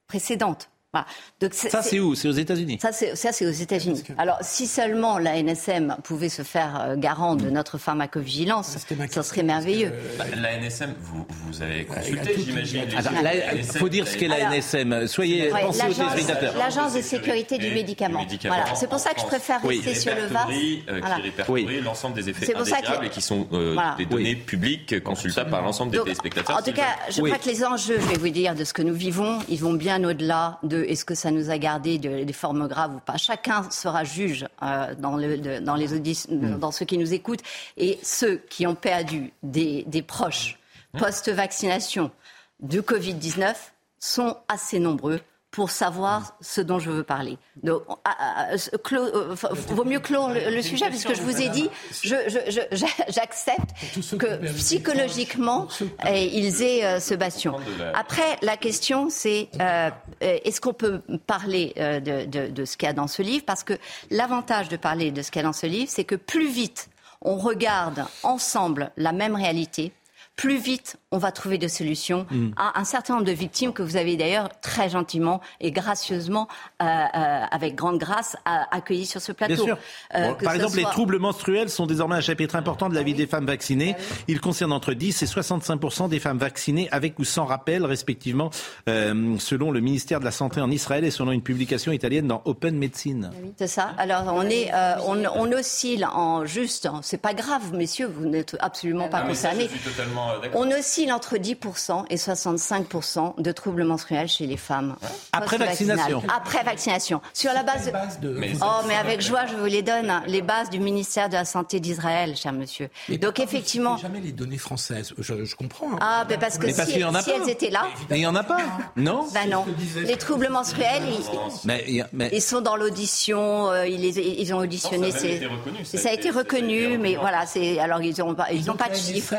précédentes. Voilà. Donc Ça, c'est où? C'est aux États-Unis. ça, c'est, ça, c'est aux États-Unis. Alors, si seulement la NSM pouvait se faire euh, garant de notre pharmacovigilance, ça serait merveilleux. Bah, La NSM, vous, vous avez il y consulté, j'imagine. la NSM, faut dire ce qu'est la NSM. Soyez, Ouais, pensez aux l'agence- téléspectateurs. L'agence de sécurité du médicament. Voilà. C'est pour ça que je préfère Oui. rester sur le VAS. euh, Voilà. qui répertorie l'ensemble des effets C'est pour ça indésirables que- et qui sont euh, Voilà. des données publiques consultables par l'ensemble des téléspectateurs. En tout cas, je crois que les enjeux, je vais vous dire, de ce que nous vivons, ils vont bien au-delà de est-ce que ça nous a gardé de- des formes graves ou pas. Chacun sera juge euh, dans, le, de- dans les auditions, dans ceux qui nous écoutent. Et ceux qui ont perdu des, des proches post-vaccination du Covid-19 sont assez nombreux pour savoir ce dont je veux parler. Donc, ah, ah, ah, euh, vaut mieux clore le, le sujet, parce que je vous ai dit, je- je- je- j'a- j'accepte que psychologiquement, eh, ils aient euh, ce bastion. Après, la question, c'est euh, euh, est-ce qu'on peut parler de, de- de ce qu'il y a dans ce livre? Parce que l'avantage de parler de ce qu'il y a dans ce livre, c'est que plus vite on regarde ensemble la même réalité, plus vite on va trouver des solutions Mm. à un certain nombre de victimes que vous avez d'ailleurs très gentiment et gracieusement, euh, euh, avec grande grâce, a- accueillis sur ce plateau. Bien sûr. Euh, Bon, par exemple, les troubles menstruels sont désormais un chapitre important de la vie des femmes vaccinées. Ils concernent entre 10 et 65 des femmes vaccinées avec ou sans rappel, respectivement, euh, selon le ministère de la Santé en Israël et selon une publication italienne dans Open Medicine. C'est ça. Alors on est, euh, on, on oscille en juste. C'est pas grave, messieurs, vous n'êtes absolument pas Ah, mais ça, je concernés. suis totalement euh. On oscille entre 10% et 65% de troubles menstruels chez les femmes. Après vaccination. Après vaccination. Sur la base de... Oh, mais avec joie, je vous les donne. hein. Les bases du ministère de la Santé d'Israël, cher monsieur. Donc effectivement... jamais les données françaises? Je, je comprends. hein. Ah, ben parce que Mais parce si, qu'il y en a si pas. elles étaient là... Mais il n'y en a pas, non Ben non. Les troubles menstruels, ils, mais, mais- sont dans l'audition, euh, ils, ont auditionné. Non, ça a été reconnu, ça a ça a été- été reconnu, mais voilà, c'est alors ils n'ont pas, ils ont pas de chiffres.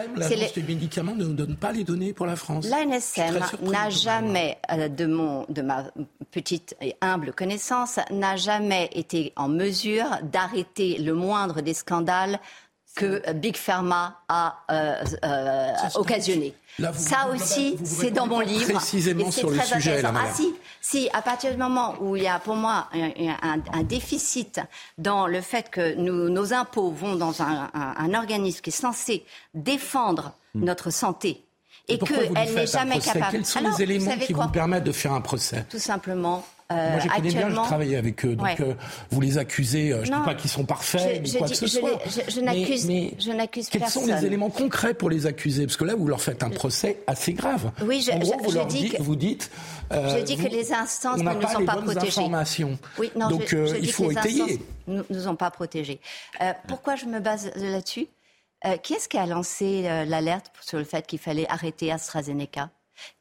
Médicaments ne nous donne pas les données pour la France. L'ANSM n'a jamais, euh, de, mon, de ma petite et humble connaissance, n'a jamais été en mesure d'arrêter le moindre des scandales que euh, Big Pharma a euh, euh, occasionné. Là, vous- Ça vous- aussi, c'est dans mon livre. précisément et sur le sujet, là. Ah si, si, à partir du moment où il y a pour moi un, un- un déficit dans le fait que nous- nos impôts vont dans un, un- un organisme qui est censé défendre notre santé et qu'elle n'est jamais procès capable. Quels sont Alors, les éléments vous qui vous permettent de faire un procès Tout simplement. euh, Moi, je connais bien, je travaille avec eux. Donc, Ouais. euh, vous les accusez. euh, je ne dis pas qu'ils sont parfaits Je- ou je quoi dis- que ce je soit. je- je n'accuse- je n'accuse Quels sont les éléments concrets pour les accuser Parce que là, vous leur faites un procès assez grave. Oui, je- en gros, je- vous je leur dis dites, que- vous dites. je dis que les instances ne nous pas ont pas informations. Oui, non, Donc, je, euh, je il faut étayer. nous ont pas protégés. Pourquoi je me base là-dessus? Euh, Qui est-ce qui a lancé euh, l'alerte sur le fait qu'il fallait arrêter AstraZeneca?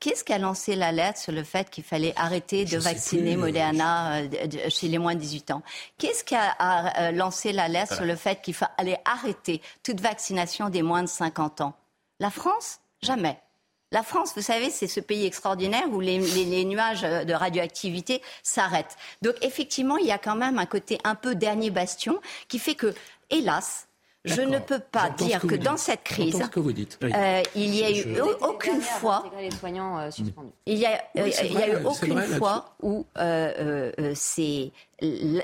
Qui est-ce qui a lancé l'alerte sur le fait qu'il fallait arrêter de vacciner Moderna euh, chez les moins de 18 ans? Qui est-ce qui a, a, euh, lancé l'alerte sur le fait qu'il fallait arrêter toute vaccination des moins de 50 ans? La France? Jamais. La France, vous savez, c'est ce pays extraordinaire où les, les- les nuages de radioactivité s'arrêtent. Donc effectivement, il y a quand même un côté un peu dernier bastion qui fait que, hélas, je ne peux pas dire que dans cette crise, J'entends ce que vous dites. Oui. euh, il y a eu Je- aucune fois Les soignants euh, suspendus. il y a, Oui, c'est il y a vrai, eu c'est aucune vrai, fois où euh, euh, euh, c'est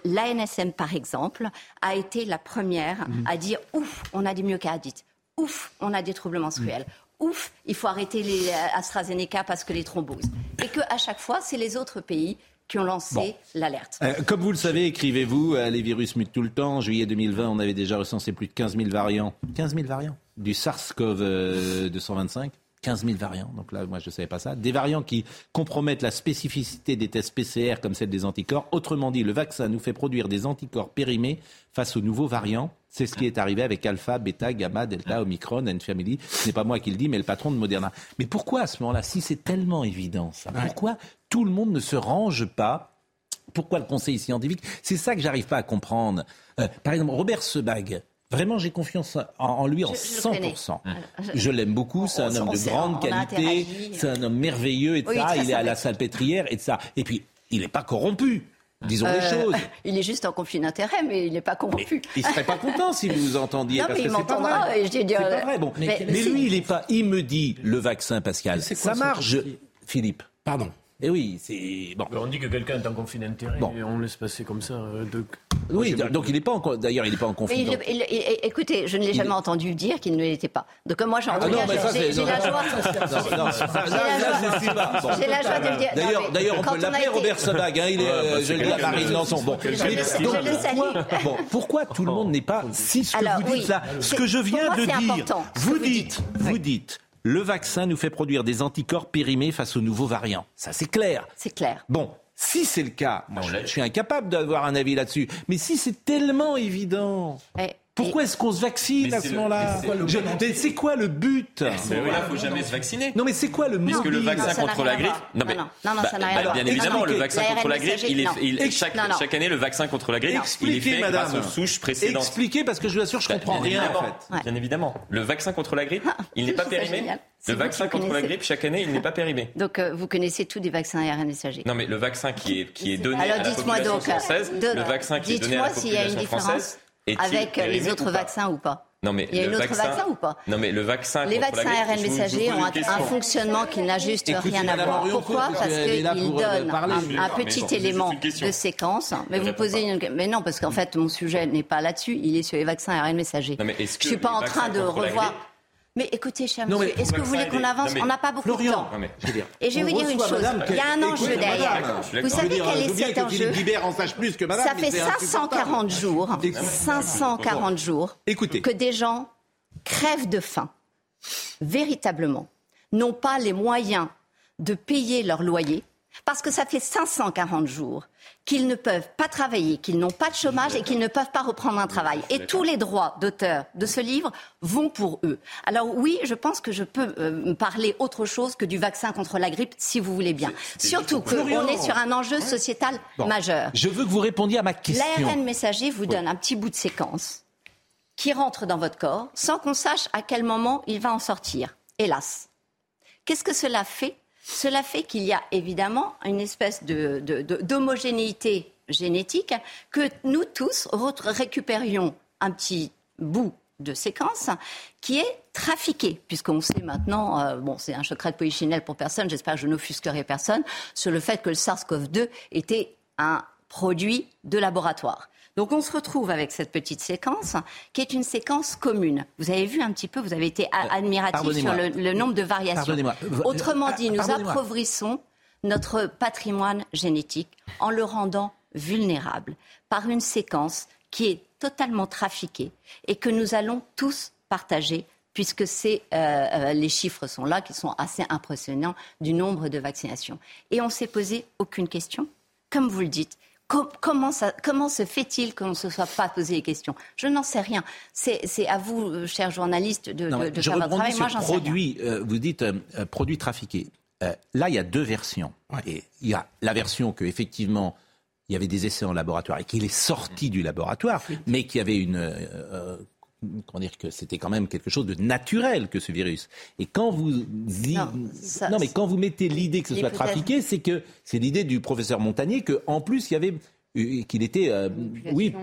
l'ANSM par exemple a été la première Mhm. à dire ouf, on a des myocardites, ouf, on a des troubles menstruels. Mhm. Ouf, il faut arrêter les AstraZeneca parce que les thromboses. Et que à chaque fois, c'est les autres pays qui ont lancé l'alerte. Euh, comme vous le savez, écrivez-vous, euh, les virus mutent tout le temps. En juillet 2020, on avait déjà recensé plus de 15 000 variants. 15 000 variants du SARS-CoV-225 15 000 variants. Donc là, moi, je ne savais pas ça. Des variants qui compromettent la spécificité des tests PCR comme celle des anticorps. Autrement dit, le vaccin nous fait produire des anticorps périmés face aux nouveaux variants. C'est ce qui est arrivé avec Alpha, Beta, Gamma, Delta, Omicron, N-Family. Ce n'est pas moi qui le dis, mais le patron de Moderna. Mais pourquoi à ce moment-là, si c'est tellement évident ça, pourquoi tout le monde ne se range pas? Pourquoi le conseil scientifique? C'est ça que j'arrive pas à comprendre. Euh, par exemple, Robert Sebag, Vraiment, j'ai confiance en, lui en Je- je le 100%. connais. Je l'aime beaucoup, c'est un on homme de grande qualité, c'est un homme merveilleux, et Oui, ça. Il est à la salpêtrière, et ça. Et puis, il n'est pas corrompu, disons les Euh, choses. Il est juste en conflit d'intérêt, mais il n'est pas corrompu. Il serait pas content si vous entendiez, Non, parce mais que il m'entendra, C'est pas vrai. Bon, Mais- mais, mais lui, il est pas. Il me dit le vaccin, Pascal. c'est Ça marche, Philippe. Pardon. Et oui, c'est bon. On dit que quelqu'un est en conflit d'intérêt Bon. et on laisse passer comme ça. euh, de- Oui, Moi, donc il n'est pas en. D'ailleurs, il n'est pas en Mais conflit. il- donc- il- il- écoutez, je ne l'ai jamais entendu dire qu'il ne l'était pas. Donc moi, j'ai Ah entendu. non, mais ça, j'ai c'est- j'ai non, la joie. non, non, ça, J'ai la joie- de le dire. D'ailleurs, mais on peut l'appeler Robert Sebag. Hein, il est, euh, je le dis à Marine de- Lançon. Bon, Mais pourquoi, bon, pourquoi tout le monde n'est pas si ce que vous dites là, ce que je viens de dire, vous dites. vous dites, le vaccin nous fait produire des anticorps périmés face aux nouveaux variants. Ça, c'est clair. C'est clair. Bon, si c'est le cas, moi, je, je suis incapable d'avoir un avis là-dessus. Mais si c'est tellement évident. Eh, Pourquoi est-ce qu'on se vaccine Mais à c'est ce le- moment-là c'est quoi le but voilà, faut jamais se vacciner. Non, mais c'est quoi le Puisque le vaccin Non, ça n'a contre rien la à grippe. Non, mais non, non, non, ça n'a rien à voir. Bien évidemment, le vaccin contre la grippe, messager, il est, chaque, non, non. chaque année, le vaccin contre la grippe, il est fait madame. grâce aux souches précédentes. Expliquez, parce que je vous assure, je Bah, comprends bien rien en évidemment, fait. Bien évidemment. Le vaccin contre la grippe, il n'est pas périmé. Le vaccin contre la grippe, chaque année, il n'est pas périmé. Donc euh, vous connaissez tous des vaccins ARN messagers. Non, mais le vaccin qui est, qui est donné Alors à la population donc, française, de- le vaccin qui est donné à la dites-moi s'il y a une population différence française, avec euh, les autres vaccins ou pas. Non, mais Il y a le vaccin ou pas Non, mais le vaccin Les vaccins ARN messagers ont un, fonctionnement qui n'a juste rien à voir. Pourquoi parce Parce qu'elle est là qu'il pour, euh, donne parler. un, mais petit élément de séquence. Mais vous posez une... Mais non, parce qu'en fait, mon sujet n'est pas là-dessus. Il est sur les vaccins ARN messagers. Non, mais est-ce Je que suis pas en train de revoir... Mais écoutez, cher Non, monsieur, est-ce que vous voulez qu'on avance mais- On n'a pas beaucoup de temps. non, mais, je veux dire, Et je vais vous dire une chose. madame Il y a un enjeu derrière. Vous savez quel est cet enjeu Guibert en sache plus que madame. Ça fait c'est 540 jours, Écoutez. 540 jours Écoutez. que des gens crèvent de faim, véritablement, n'ont pas les moyens de payer leur loyer, parce que ça fait 540 jours qu'ils ne peuvent pas travailler, qu'ils n'ont pas de chômage et qu'ils ne peuvent pas reprendre un travail. Et tous les droits d'auteur de ce livre vont pour eux. Alors oui, je pense que je peux euh, parler autre chose que du vaccin contre la grippe, si vous voulez bien. Surtout qu'on est sur un enjeu sociétal Bon. majeur. Je veux que vous répondiez à ma question. L'ARN messager vous donne un petit bout de séquence qui rentre dans votre corps sans qu'on sache à quel moment il va en sortir. Hélas. Qu'est-ce que cela fait Cela fait qu'il y a évidemment une espèce d'homogénéité génétique que nous tous récupérions un petit bout de séquence qui est trafiqué, puisqu'on sait maintenant, euh, bon, c'est un secret de polichinelle pour personne, j'espère que je n'offusquerai personne, sur le fait que le SARS-CoV-2 était un produit de laboratoire. Donc on se retrouve avec cette petite séquence qui est une séquence commune. Vous avez vu un petit peu, vous avez été a- admiratif sur le, le nombre de variations. Pardonnez-moi. Autrement dit, nous Pardonnez-moi. appauvrissons notre patrimoine génétique en le rendant vulnérable par une séquence qui est totalement trafiquée et que nous allons tous partager puisque c'est, euh, euh, les chiffres sont là, qui sont assez impressionnants du nombre de vaccinations. Et on s'est posé aucune question. Comme vous le dites, com- comment, ça, comment se fait-il qu'on ne se soit pas posé les questions? Je n'en sais rien. C'est à vous, euh, chers journalistes, de, Non, de- mais de je faire votre travail. Moi, j'en sais rien. produit. euh, vous dites euh, euh, produit trafiqué. Euh, là, il y a deux versions. Et il y a la version que effectivement il y avait des essais en laboratoire et qu'il est sorti du laboratoire, mais qu'il y avait une comment dire que c'était quand même quelque chose de naturel que ce virus. Et quand vous y- Non, ça- non mais quand vous mettez l'idée que ce soit trafiqué, c'est que c'est l'idée du professeur Montagnier que en plus il y avait euh, qu'il était euh, oui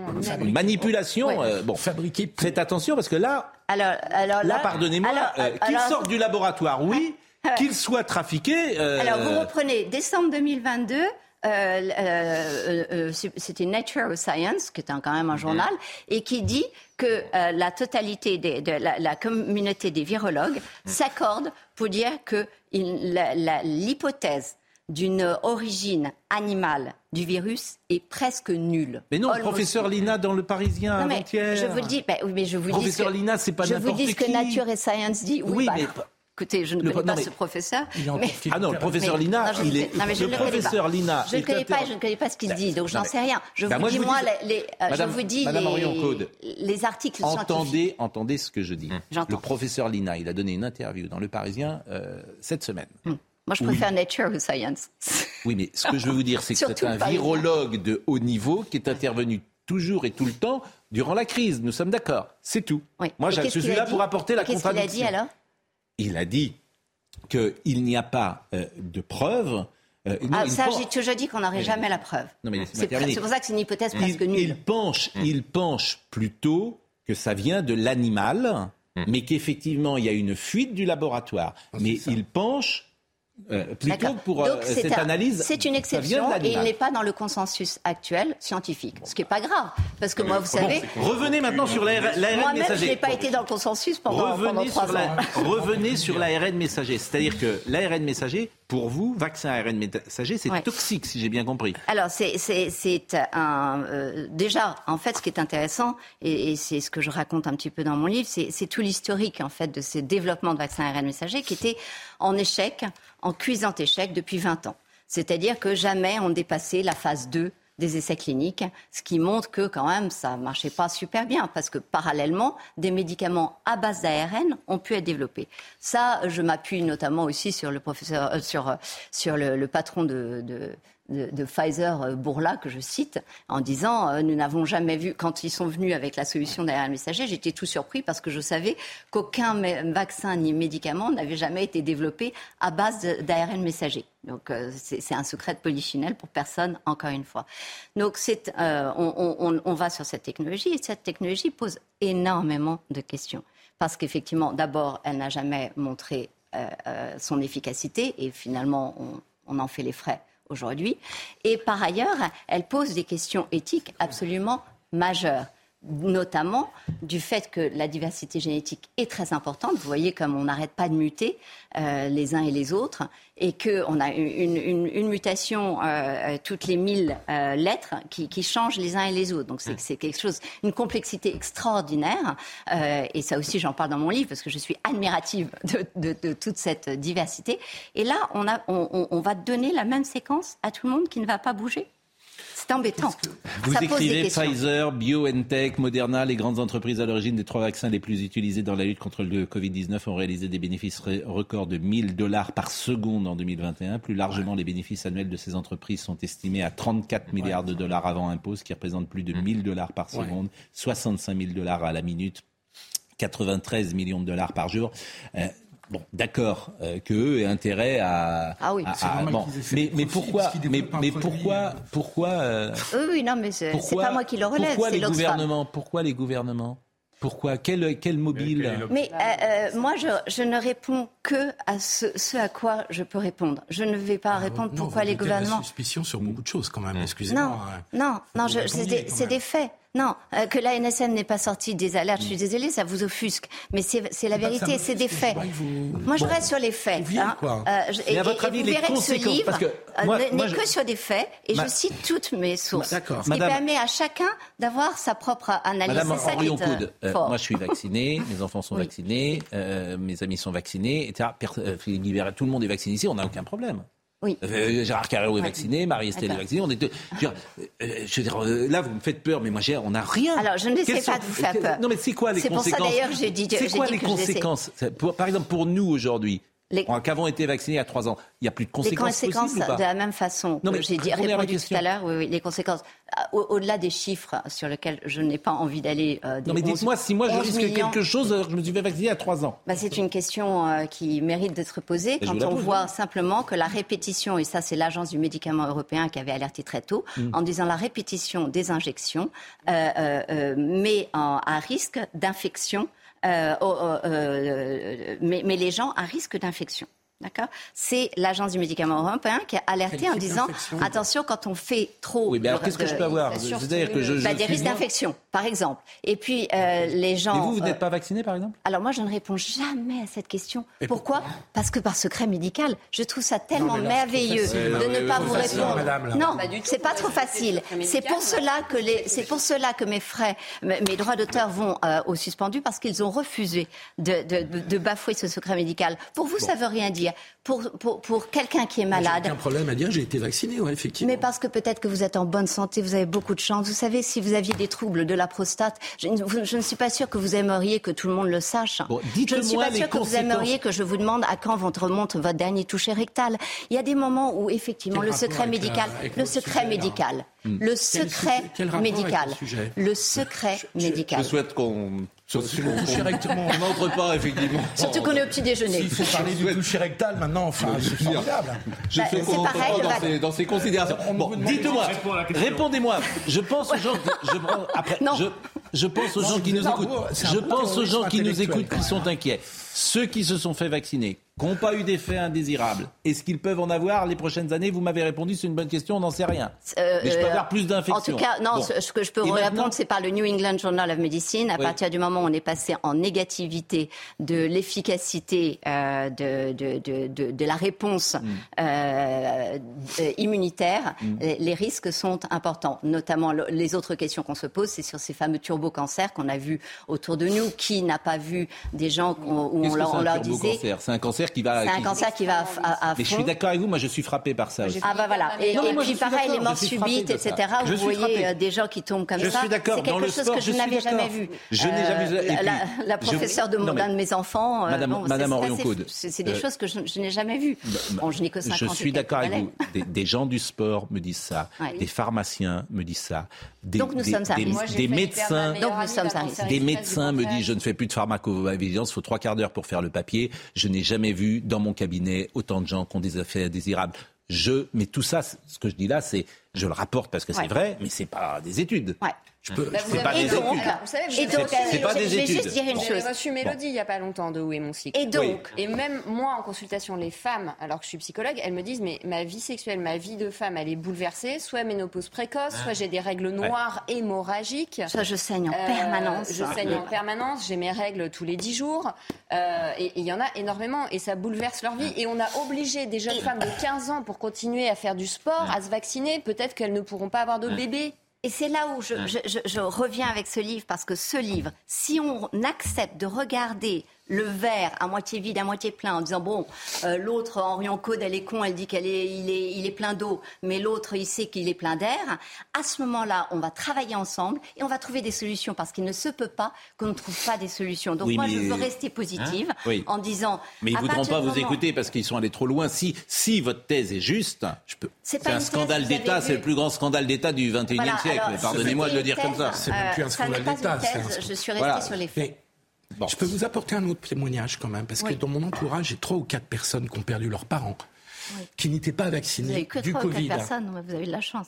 une manipulation Ouais. euh, bon fabriqué faites attention parce que là Alors, alors Là, là, pardonnez-moi, euh, qu'il sorte du laboratoire, oui, qu'il soit trafiqué. euh, Alors, vous reprenez décembre 2022. Euh, euh, euh, c'était Nature Science, qui est un- quand même un journal, et qui dit que la totalité des- de la, la communauté des virologues s'accorde pour dire que l'hypothèse d'une origine animale du virus est presque nul. Mais non, Almost professeur Lina dans Le Parisien avant-hier. je vous le dis, bah, oui, mais je vous dis Professeur ce que- Lina, c'est pas Je vous dis ce que. Nature et Science dit. Oui, Oui, bah, mais- Écoutez, je ne Le- connais pas ce professeur. Mais- Ah non, le professeur Lina, non, je il est- non, mais je le ne le professeur. Lina Je ne connais pas, inter- je ne connais pas ce qu'il dit, donc j'en Non, sais rien. Je Bah, vous moi, dis, je vous moi, dis- les, euh, Madame- je vous dis Madame les, articles scientifiques. Entendez, entendez ce que je dis. Le professeur Lina, il a donné une interview dans Le Parisien euh, cette semaine. Moi, je Oui. préfère Nature ou Science. Oui, mais ce que je veux vous dire, c'est que c'est un virologue de haut niveau qui est intervenu toujours et tout le temps durant la crise. Nous sommes d'accord. C'est tout. Moi, je suis là pour apporter la Qu'est-ce qu'il a contradiction. dit alors? Il a dit qu'il n'y a pas euh, de preuves. euh, non, Ah, il ça, pense- j'ai toujours dit qu'on n'aurait Mais- jamais la preuve. Non, mais laissez-moi C'est pour ça que c'est une hypothèse presque il, nulle. il penche, il penche plutôt que ça vient de l'animal, mais qu'effectivement il y a une fuite du laboratoire. mais il penche euh, plutôt pour euh, Donc, cette un- analyse. C'est une exception et il n'est pas dans le consensus actuel scientifique. Ce qui n'est pas grave. Parce que moi, vous Bon, savez. revenez maintenant sur l'ARN Moi-même, je messager. n'ai pas été dans le consensus pendant, pendant Revenez trois sur, ans. la, revenez sur l'ARN messager. C'est-à-dire que l'ARN messager, pour vous, vaccin ARN messager, c'est Ouais. toxique, si j'ai bien compris. Alors, c'est un. euh, déjà, en fait, ce qui est intéressant, et, et c'est ce que je raconte un petit peu dans mon livre, c'est tout l'historique, en fait, de ces développements de vaccins ARN messagers qui étaient en échec, en cuisant échec depuis 20 ans. C'est-à-dire que jamais on dépassait la phase 2 des essais cliniques, ce qui montre que quand même ça marchait pas super bien parce que parallèlement des médicaments à base d'ARN ont pu être développés. Ça, je m'appuie notamment aussi sur le professeur, euh, sur euh, sur le, le patron de, de de, de Pfizer euh, Bourla que je cite en disant euh, nous n'avons jamais vu quand ils sont venus avec la solution d'ARN messager j'étais tout surpris parce que je savais qu'aucun vaccin ni médicament n'avait jamais été développé à base d'ARN messager. Donc euh, c'est un secret de polichinelle pour personne encore une fois. Donc on, va sur cette technologie et cette technologie pose énormément de questions. Parce qu'effectivement d'abord elle n'a jamais montré son efficacité et finalement on en fait les frais aujourd'hui. Et par ailleurs, elle pose des questions éthiques absolument majeures notamment du fait que la diversité génétique est très importante. Vous voyez comme on n'arrête pas de muter euh, les uns et les autres et qu'on a une, mutation euh, euh, toutes les mille euh, lettres qui, qui changent les uns et les autres. Donc c'est quelque chose, une complexité extraordinaire. Et ça aussi, j'en parle dans mon livre parce que je suis admirative de, toute cette diversité. Et là, on va donner la même séquence à tout le monde qui ne va pas bouger? C'est embêtant. Vous ça écrivez. Pfizer, BioNTech, Moderna, les grandes entreprises à l'origine des trois vaccins les plus utilisés dans la lutte contre le Covid-19 ont réalisé des bénéfices records de 1000 dollars par seconde en 2021. Plus largement, les bénéfices annuels de ces entreprises sont estimés à 34 milliards de dollars avant impôt, ce qui représente plus de 1000 dollars par Ouais. seconde, 65 000 dollars à la minute, 93 millions de dollars par jour. Euh, Bon, d'accord, euh, que eux aient intérêt à. Ah oui. à- à- bon. mais, pourquoi, mais, mais produit, pourquoi, pourquoi, euh, Oui, oui, non, mais c'est c'est pourquoi- pas moi qui le relève, Pourquoi les gouvernements Pourquoi les gouvernements? Pourquoi quel, quel mobile? Mais euh, euh, moi, je, je ne réponds que à ce, ce à quoi je peux répondre. Je ne vais pas répondre Ah, Non, pourquoi vous les la gouvernements. suspicion sur beaucoup de choses quand même, excusez-moi. Non, hein. non, non, c'est des faits. Non, euh, que la NSM n'ait pas sorti des alertes, je suis désolée, ça vous offusque. Mais c'est la ça vérité, c'est des faits. vous- Moi, je Bon. reste sur les faits. hein. quoi. Euh, je- Mais à et- votre et avis, vous les verrez que ce conséquences- livre parce que euh, moi- n'est n'est je- que sur des faits, et Ma- je cite toutes mes sources. D'accord. Ce qui Madame- permet à chacun d'avoir sa propre analyse. Madame ça qui est, euh, euh, fort. moi je suis vacciné, mes enfants sont Oui. vaccinés, euh, mes amis sont vaccinés, etc. Tout le monde est vacciné ici, on n'a aucun problème. Oui. Euh, Gérard Carreau est vacciné, Marie-Estelle est vaccinée. On est, deux- je veux dire, euh, euh, là, vous me faites peur, mais moi, on n'a rien. Alors, je ne sais pas de vous faire peur. Non, mais c'est quoi les C'est pour ça, conséquences d'ailleurs, j'ai dit- C'est quoi dit les que conséquences? Pour- Par exemple, pour nous aujourd'hui, Les- qu'avons été vaccinés a trois ans, il n'y a plus de Les conséquences, conséquences, possibles ou pas de la même façon que j'ai à répondu tout question. à l'heure, oui, oui, les conséquences. Au- Au-delà des chiffres sur lesquels je n'ai pas envie d'aller. euh, Non, mais 11 dites-moi, si moi je 11 risque millions, quelque chose alors que je me suis fait vacciner a trois ans. bah, c'est une question euh, qui mérite d'être posée quand on pose, voit oui. simplement que la répétition, et ça c'est l'agence du médicament européen qui avait alerté très tôt, Mm. en disant la répétition des injections euh, euh, euh, met en- à risque d'infection, euh, oh, oh, euh, met, met les gens à risque d'infection. D'accord C'est l'agence du médicament européen qui a alerté en disant attention quand on fait trop. Oui, mais alors qu'est-ce que je peux avoir C'est-à-dire que je- je bah, des risques d'infection. par exemple. Et puis, euh, les gens... Et vous, vous euh, n'êtes pas vacciné, par exemple? Alors moi, je ne réponds jamais à cette question. pourquoi, Parce que par secret médical, je trouve ça tellement là, merveilleux facile. de Non, ne pas vous facile, répondre. madame, non, tout. c'est pas trop facile. C'est pour cela que les, c'est pour cela que mes frais, mes mes droits d'auteur vont euh, au suspendu parce qu'ils ont refusé de, de- de- de bafouer ce secret médical. Pour vous, ça veut rien dire. Pour, pour, pour quelqu'un qui est J'ai malade, aucun problème à dire, j'ai été vacciné, ouais, effectivement. mais parce que peut-être que vous êtes en bonne santé, vous avez beaucoup de chance. Vous savez, si vous aviez des troubles de la prostate, je, ne- vous- je ne suis pas sûre que vous aimeriez que tout le monde le sache. je ne suis pas sûre que vous aimeriez que je vous demande à quand votre remonte votre dernier toucher rectal. Il y a des moments où effectivement Quel le secret médical, le secret médical, le secret quel médical, le secret médical. Je souhaite qu'on Le toucher on n'entre pas, effectivement. Surtout qu'on est au petit déjeuner. S'il faut parler du toucher rectal maintenant, enfin, c'est formidable. Je Bah, sais c'est qu'on n'entre pareil, pas dans ces, dans ces considérations. Bon, dites-moi, répondez-moi. Je pense aux gens, après, je, je pense aux gens qui nous écoutent. Je pense aux gens qui nous écoutent, qui sont inquiets. Ceux qui se sont fait vacciner, qui n'ont pas eu d'effet indésirable, est-ce qu'ils peuvent en avoir les prochaines années Vous m'avez répondu, c'est une bonne question, on n'en sait rien. Euh, Mais je peux euh, avoir plus d'infections. En tout cas, non, Bon. ce, ce que je peux vous répondre, c'est par le New England Journal of Medicine. À Oui. partir du moment où on est passé en négativité de l'efficacité euh, de, de, de, de, de la réponse Mm. euh, immunitaire, les, les risques sont importants. Notamment, le- les autres questions qu'on se pose, c'est sur ces fameux turbocancers qu'on a vus autour de nous. Qui n'a pas vu des gens où on on un leur disait... C'est un cancer qui va. C'est un qui- cancer qui va à, à, à Mais je suis d'accord avec vous, moi je suis frappé par ça aussi. Ah bah voilà. Et, Non, et moi, puis je pareil, les morts je subites, etc. Je Vous voyez frappé. euh, des gens qui tombent comme Je ça. suis d'accord, C'est quelque chose sport, que je je n'avais jamais vu. Je n'ai jamais vu- La, je- professeure de mon- non, mais- d'un de mes enfants. euh, Madame- bon, Madame c'est- des euh, choses que je, je n'ai jamais vues. Bon, je n'ai que 50 Je suis d'accord avec vous. Des, gens du sport me disent ça. Des pharmaciens me disent ça. Des, Donc nous des- sommes à des, médecins, Donc nous sommes des médecins me disent je ne fais plus de pharmacovigilance, il faut trois quarts d'heure pour faire le papier. Je n'ai jamais vu dans mon cabinet autant de gens qui ont des effets indésirables. Je, mais tout ça, ce que je dis là, c'est, je le rapporte parce que c'est vrai, mais c'est pas des études. Je peux, Bah, je vous fais pas des et donc, études. vous savez, Et donc, c'est pas des études. juste dire une J'avais chose. reçu Mélodie il n'y a pas longtemps de Où est mon cycle. Et donc Et même moi, en consultation, les femmes, alors que je suis psychologue, elles me disent Mais ma vie sexuelle, ma vie de femme, elle est bouleversée. Soit ménopause précoce, soit j'ai des règles noires hémorragiques. Soit je saigne en Euh, permanence. Je saigne en permanence, j'ai mes règles tous les 10 jours. Euh, et et il y en a énormément et ça bouleverse leur vie. Et on a obligé des jeunes femmes de 15 ans pour continuer à faire du sport, à se vacciner. Peut-être qu'elles ne pourront pas avoir de bébé. Et c'est là où je, je- je- je reviens avec ce livre, parce que ce livre, si on accepte de regarder le verre à moitié vide, à moitié plein, en disant bon, euh, l'autre Henrion Code, elle est con, elle dit qu'elle est, il est, il est plein d'eau, mais l'autre il sait qu'il est plein d'air. À ce moment-là, on va travailler ensemble et on va trouver des solutions, parce qu'il ne se peut pas qu'on ne trouve pas des solutions. Donc Oui, moi, mais- je veux rester positive Hein Oui. en disant. Mais ils ne voudront pas vous moment- écouter parce qu'ils sont allés trop loin. Si, si votre thèse est juste, je peux. C'est C'est pas un scandale d'État, c'est le plus grand scandale d'État du 21e Voilà, siècle. Pardonnez-moi de le dire comme ça. C'est même plus un euh, ça n'est scandale pas d'État, une c'est un thèse, scandale. Je suis restée Voilà. sur les faits. Je peux vous apporter un autre témoignage quand même, parce Oui. que dans mon entourage, j'ai trois ou quatre personnes qui ont perdu leurs parents, Oui. qui n'étaient pas Vous que du ou Covid. personnes, vous avez de la chance.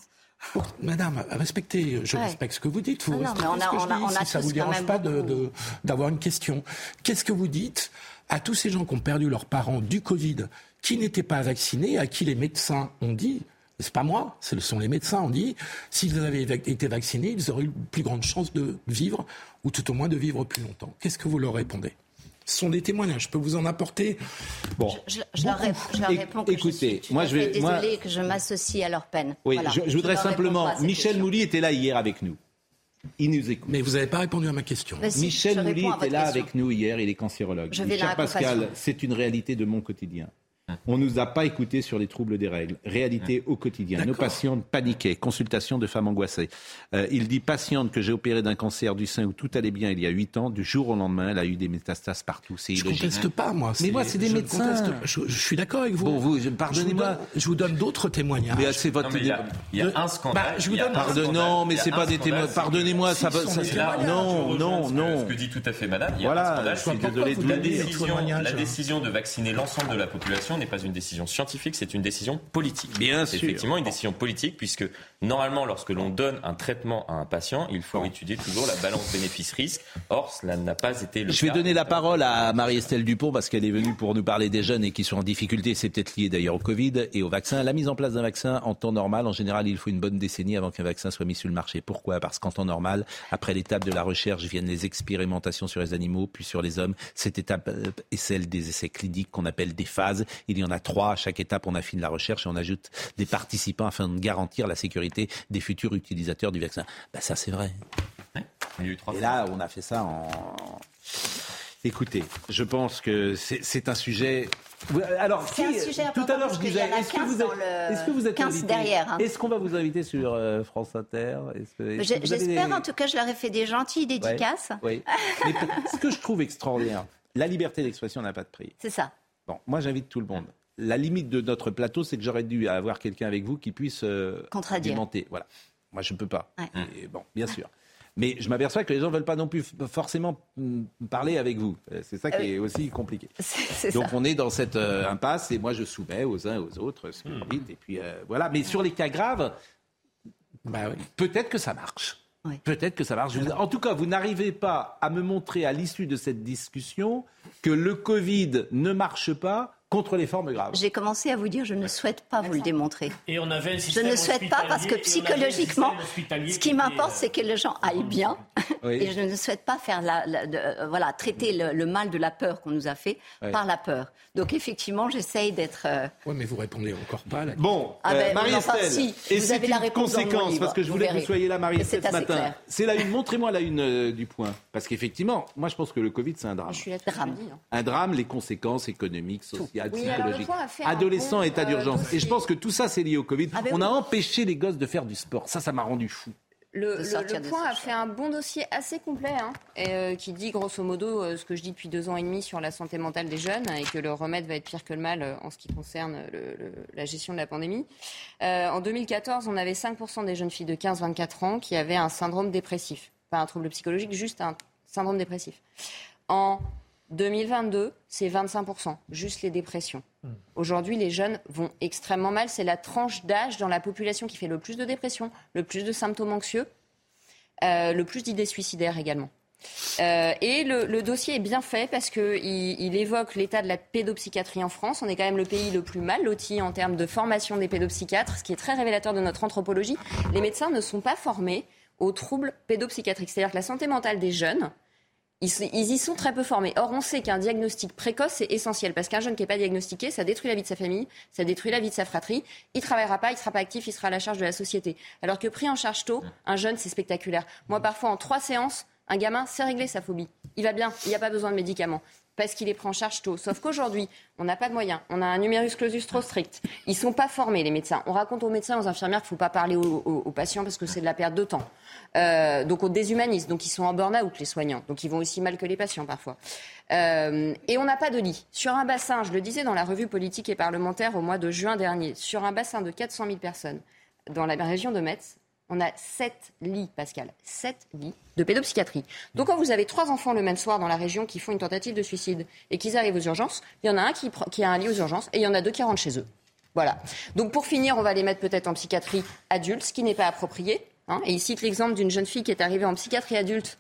Madame, respectez, je Ouais. respecte ce que vous dites. Vous Ah non, respectez mais on ce a- que je on a- dis, on a si ça tous vous dérange pas de- beaucoup. de- d'avoir une question. Qu'est-ce que vous dites à tous ces gens qui ont perdu leurs parents du Covid, qui n'étaient pas vaccinés, à qui les médecins ont dit c'est pas moi, ce sont les médecins, ont dit, s'ils avaient été vaccinés, ils auraient eu plus grande chance de vivre, ou tout au moins de vivre plus longtemps. Qu'est-ce que vous leur répondez? Ce sont des témoignages, je peux vous en apporter. Bon. Je, je leur, rép- je leur réponds que écoutez, je suis moi, je vais- moi- que je m'associe à leur peine. Oui, Voilà. je, je voudrais simplement. Michel question. Mouly était là hier avec nous. Il nous écoute. Mais vous n'avez pas répondu à ma question. Si, Michel Mouly était là question. avec nous hier, il est cancérologue. Je vais Pascal, c'est une réalité de mon quotidien. On nous a pas écoutés sur les troubles des règles. Réalité au quotidien. Nos patientes paniquaient. Consultation de femmes angoissées. Euh, il dit patiente que j'ai opéré d'un cancer du sein où tout allait bien il y a 8 ans. Du jour au lendemain, elle a eu des métastases partout. C'est Je illogique. conteste pas, moi. Mais moi, c'est des je ne médecins. Je, je suis d'accord avec vous. Bon, vous, Je vous pardonnez-moi. donne- Je vous donne d'autres témoignages. Mais c'est votre il y a- il y a un scandale, Bah, je vous donne Pardon, non, mais c'est pas des c'est- Pardonnez-moi, ça va. témoignages. non, non, non. Ce que dit tout à fait madame, Voilà, je suis désolé de vous la décision, de vacciner l'ensemble de la population n'est pas une décision scientifique, c'est une décision politique. Bien C'est sûr. effectivement une décision politique, puisque normalement, lorsque l'on donne un traitement à un patient, il faut étudier toujours la balance bénéfice-risque. Or, cela n'a pas été le Je vais cas. donner la parole à Marie-Estelle Dupont parce qu'elle est venue pour nous parler des jeunes et qui sont en difficulté. C'est peut-être lié d'ailleurs au Covid et au vaccin. La mise en place d'un vaccin en temps normal, en général, il faut une bonne décennie avant qu'un vaccin soit mis sur le marché. Pourquoi? Parce qu'en temps normal, après l'étape de la recherche, viennent les expérimentations sur les animaux, puis sur les hommes. Cette étape euh, est celle des essais cliniques qu'on appelle des phases. Il y en a trois. À chaque étape, on affine la recherche et on ajoute des participants afin de garantir la sécurité des futurs utilisateurs du vaccin. Ben, ça, c'est vrai. Il y a eu trois Et là, on a fait ça en. Écoutez, je pense que c'est un sujet. Alors, C'est un qui- sujet tout à l'heure, je qu'il y disais, est-ce que 15 vous dans êtes, le- est-ce que vous êtes 15 invité derrière, hein. Est-ce qu'on va vous inviter sur euh, France Inter J'espère des- en tout cas, je leur ai fait des gentilles dédicaces. Oui. Mais ce que je trouve extraordinaire, la liberté d'expression n'a pas de prix. C'est ça. Bon, moi, j'invite tout le monde. La limite de notre plateau, c'est que j'aurais dû avoir quelqu'un avec vous qui puisse euh, Contradire. Voilà. Moi, je ne peux pas. Ouais. Et bon, bien sûr. Mais je m'aperçois que les gens ne veulent pas non plus forcément mm, parler avec vous. Euh, C'est ça qui Ah oui. est aussi compliqué. c'est Donc ça. on est dans cette euh, impasse et moi je soumets aux uns aux autres ce que vous dites. Et puis euh, voilà. Mais sur les cas graves, peut-être que ça marche. Peut-être que ça marche. En tout cas, vous n'arrivez pas à me montrer à l'issue de cette discussion que le Covid ne marche pas contre les formes graves. J'ai commencé à vous dire, je ne souhaite pas vous le démontrer. Et on avait un Je ne souhaite pas parce que un psychologiquement, ce qui m'importe, euh, c'est que les gens aillent bien. Oui. Et je ne souhaite pas faire la, la- de- euh, voilà, traiter le, le mal de la peur qu'on nous a fait par la peur. Donc effectivement, j'essaye d'être. euh, Oui, mais vous répondez encore pas à la Bon, Ah ben, euh, Marie-Estelle, enfin, si, et vous avez la réponse conséquence, livre, parce que je voulais que vous soyez là, Marie-Estelle, c'est ce matin. C'est la une, montrez-moi la une euh, du point. Parce qu'effectivement, moi je pense que le Covid, c'est un drame. Je suis là depuis jeudi, hein. Un drame, les conséquences économiques, sociales, Oui, alors le psychologiques. point a fait un Adolescents, bon, état euh, d'urgence. Et je pense que tout ça, c'est lié au Covid. Ah ben On oui. a empêché les gosses de faire du sport. Ça, ça m'a rendu fou. Le, le- le point a fait un bon dossier assez complet, hein, et, euh, qui dit grosso modo euh, ce que je dis depuis deux ans et demi sur la santé mentale des jeunes, et que le remède va être pire que le mal euh, en ce qui concerne le- le- la gestion de la pandémie. Euh, en 2014, on avait 5% des jeunes filles de 15-24 ans qui avaient un syndrome dépressif. Pas un trouble psychologique, juste un syndrome dépressif. En 2022, c'est 25%, juste les dépressions. Aujourd'hui, les jeunes vont extrêmement mal. C'est la tranche d'âge dans la population qui fait le plus de dépression, le plus de symptômes anxieux, euh, le plus d'idées suicidaires également. Euh, et le, le dossier est bien fait parce qu'il il évoque l'état de la pédopsychiatrie en France. On est quand même le pays le plus mal loti en termes de formation des pédopsychiatres, ce qui est très révélateur de notre anthropologie. Les médecins ne sont pas formés aux troubles pédopsychiatriques. C'est-à-dire que la santé mentale des jeunes, ils, y sont très peu formés. Or, on sait qu'un diagnostic précoce, c'est essentiel. Parce qu'un jeune qui n'est pas diagnostiqué, ça détruit la vie de sa famille, ça détruit la vie de sa fratrie. Il travaillera pas, il sera pas actif, il sera à la charge de la société. Alors que pris en charge tôt, un jeune, c'est spectaculaire. Moi, parfois, en trois séances, un gamin, c'est réglé sa phobie. Il va bien, il n'y a pas besoin de médicaments. Parce qu'il est pris en charge tôt. Sauf qu'aujourd'hui, on n'a pas de moyens. On a un numerus clausus trop strict. Ils sont pas formés, les médecins. On raconte aux médecins, aux infirmières qu'il faut pas parler aux patients parce que c'est de la perte de temps. Euh, donc on déshumanise. Donc ils sont en burn-out, les soignants. Donc ils vont aussi mal que les patients parfois. Euh, et on n'a pas de lit. Sur un bassin, je le disais dans la revue politique et parlementaire au mois de juin dernier, sur un bassin de 400 000 personnes dans la région de Metz, on a 7 lits, Pascal, 7 lits de pédopsychiatrie. Donc quand vous avez trois enfants le même soir dans la région qui font une tentative de suicide et qu'ils arrivent aux urgences, il y en a un qui a un lit aux urgences et il y en a deux qui rentrent chez eux. Voilà. Donc pour finir, on va les mettre peut-être en psychiatrie adulte, ce qui n'est pas approprié. hein. Et il cite l'exemple d'une jeune fille qui est arrivée en psychiatrie adulte.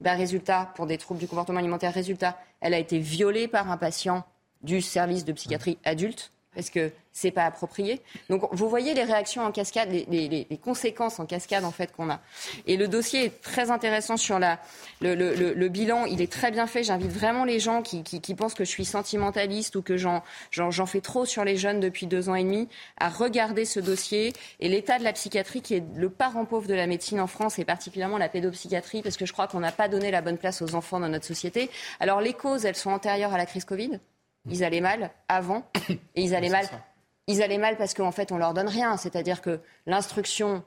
Ben, résultat, pour des troubles du comportement alimentaire, résultat, elle a été violée par un patient du service de psychiatrie adulte parce que c'est pas approprié. Donc vous voyez les réactions en cascade, les, conséquences en cascade en fait qu'on a. Et le dossier est très intéressant sur la, le, le- le- bilan. Il est très bien fait. J'invite vraiment les gens qui, qui- pensent que je suis sentimentaliste ou que j'en, j'en fais trop sur les jeunes depuis deux ans et demi à regarder ce dossier et l'état de la psychiatrie qui est le parent pauvre de la médecine en France et particulièrement la pédopsychiatrie parce que je crois qu'on n'a pas donné la bonne place aux enfants dans notre société. Alors les causes, elles sont antérieures à la crise Covid. Ils allaient mal avant et ils allaient mal. Ils allaient mal parce qu'en fait, on leur donne rien. C'est-à-dire que l'instruction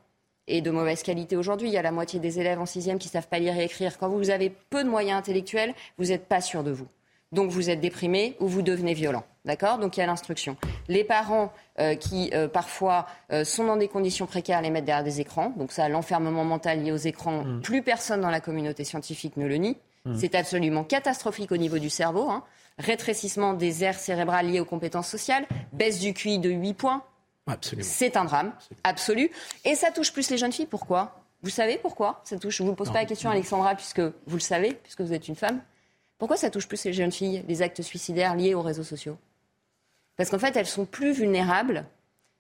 est de mauvaise qualité aujourd'hui. Il y a la moitié des élèves en sixième qui savent pas lire et écrire. Quand vous avez peu de moyens intellectuels, vous n'êtes pas sûr de vous. Donc vous êtes déprimé ou vous devenez violent. D'accord? Donc il y a l'instruction. Les parents euh, qui euh, parfois euh, sont dans des conditions précaires les mettent derrière des écrans. Donc ça, l'enfermement mental lié aux écrans, plus personne dans la communauté scientifique ne le nie. Mm. C'est absolument catastrophique au niveau du cerveau. hein. rétrécissement des aires cérébrales liées aux compétences sociales, baisse du QI de 8 points. C'est un drame absolu. Et ça touche plus les jeunes filles. Pourquoi? Vous savez pourquoi ça touche? Je ne vous pose pas la question, Alexandra, puisque vous le savez, puisque vous êtes une femme. Pourquoi ça touche plus les jeunes filles, les actes suicidaires liés aux réseaux sociaux? Parce qu'en fait, elles sont plus vulnérables,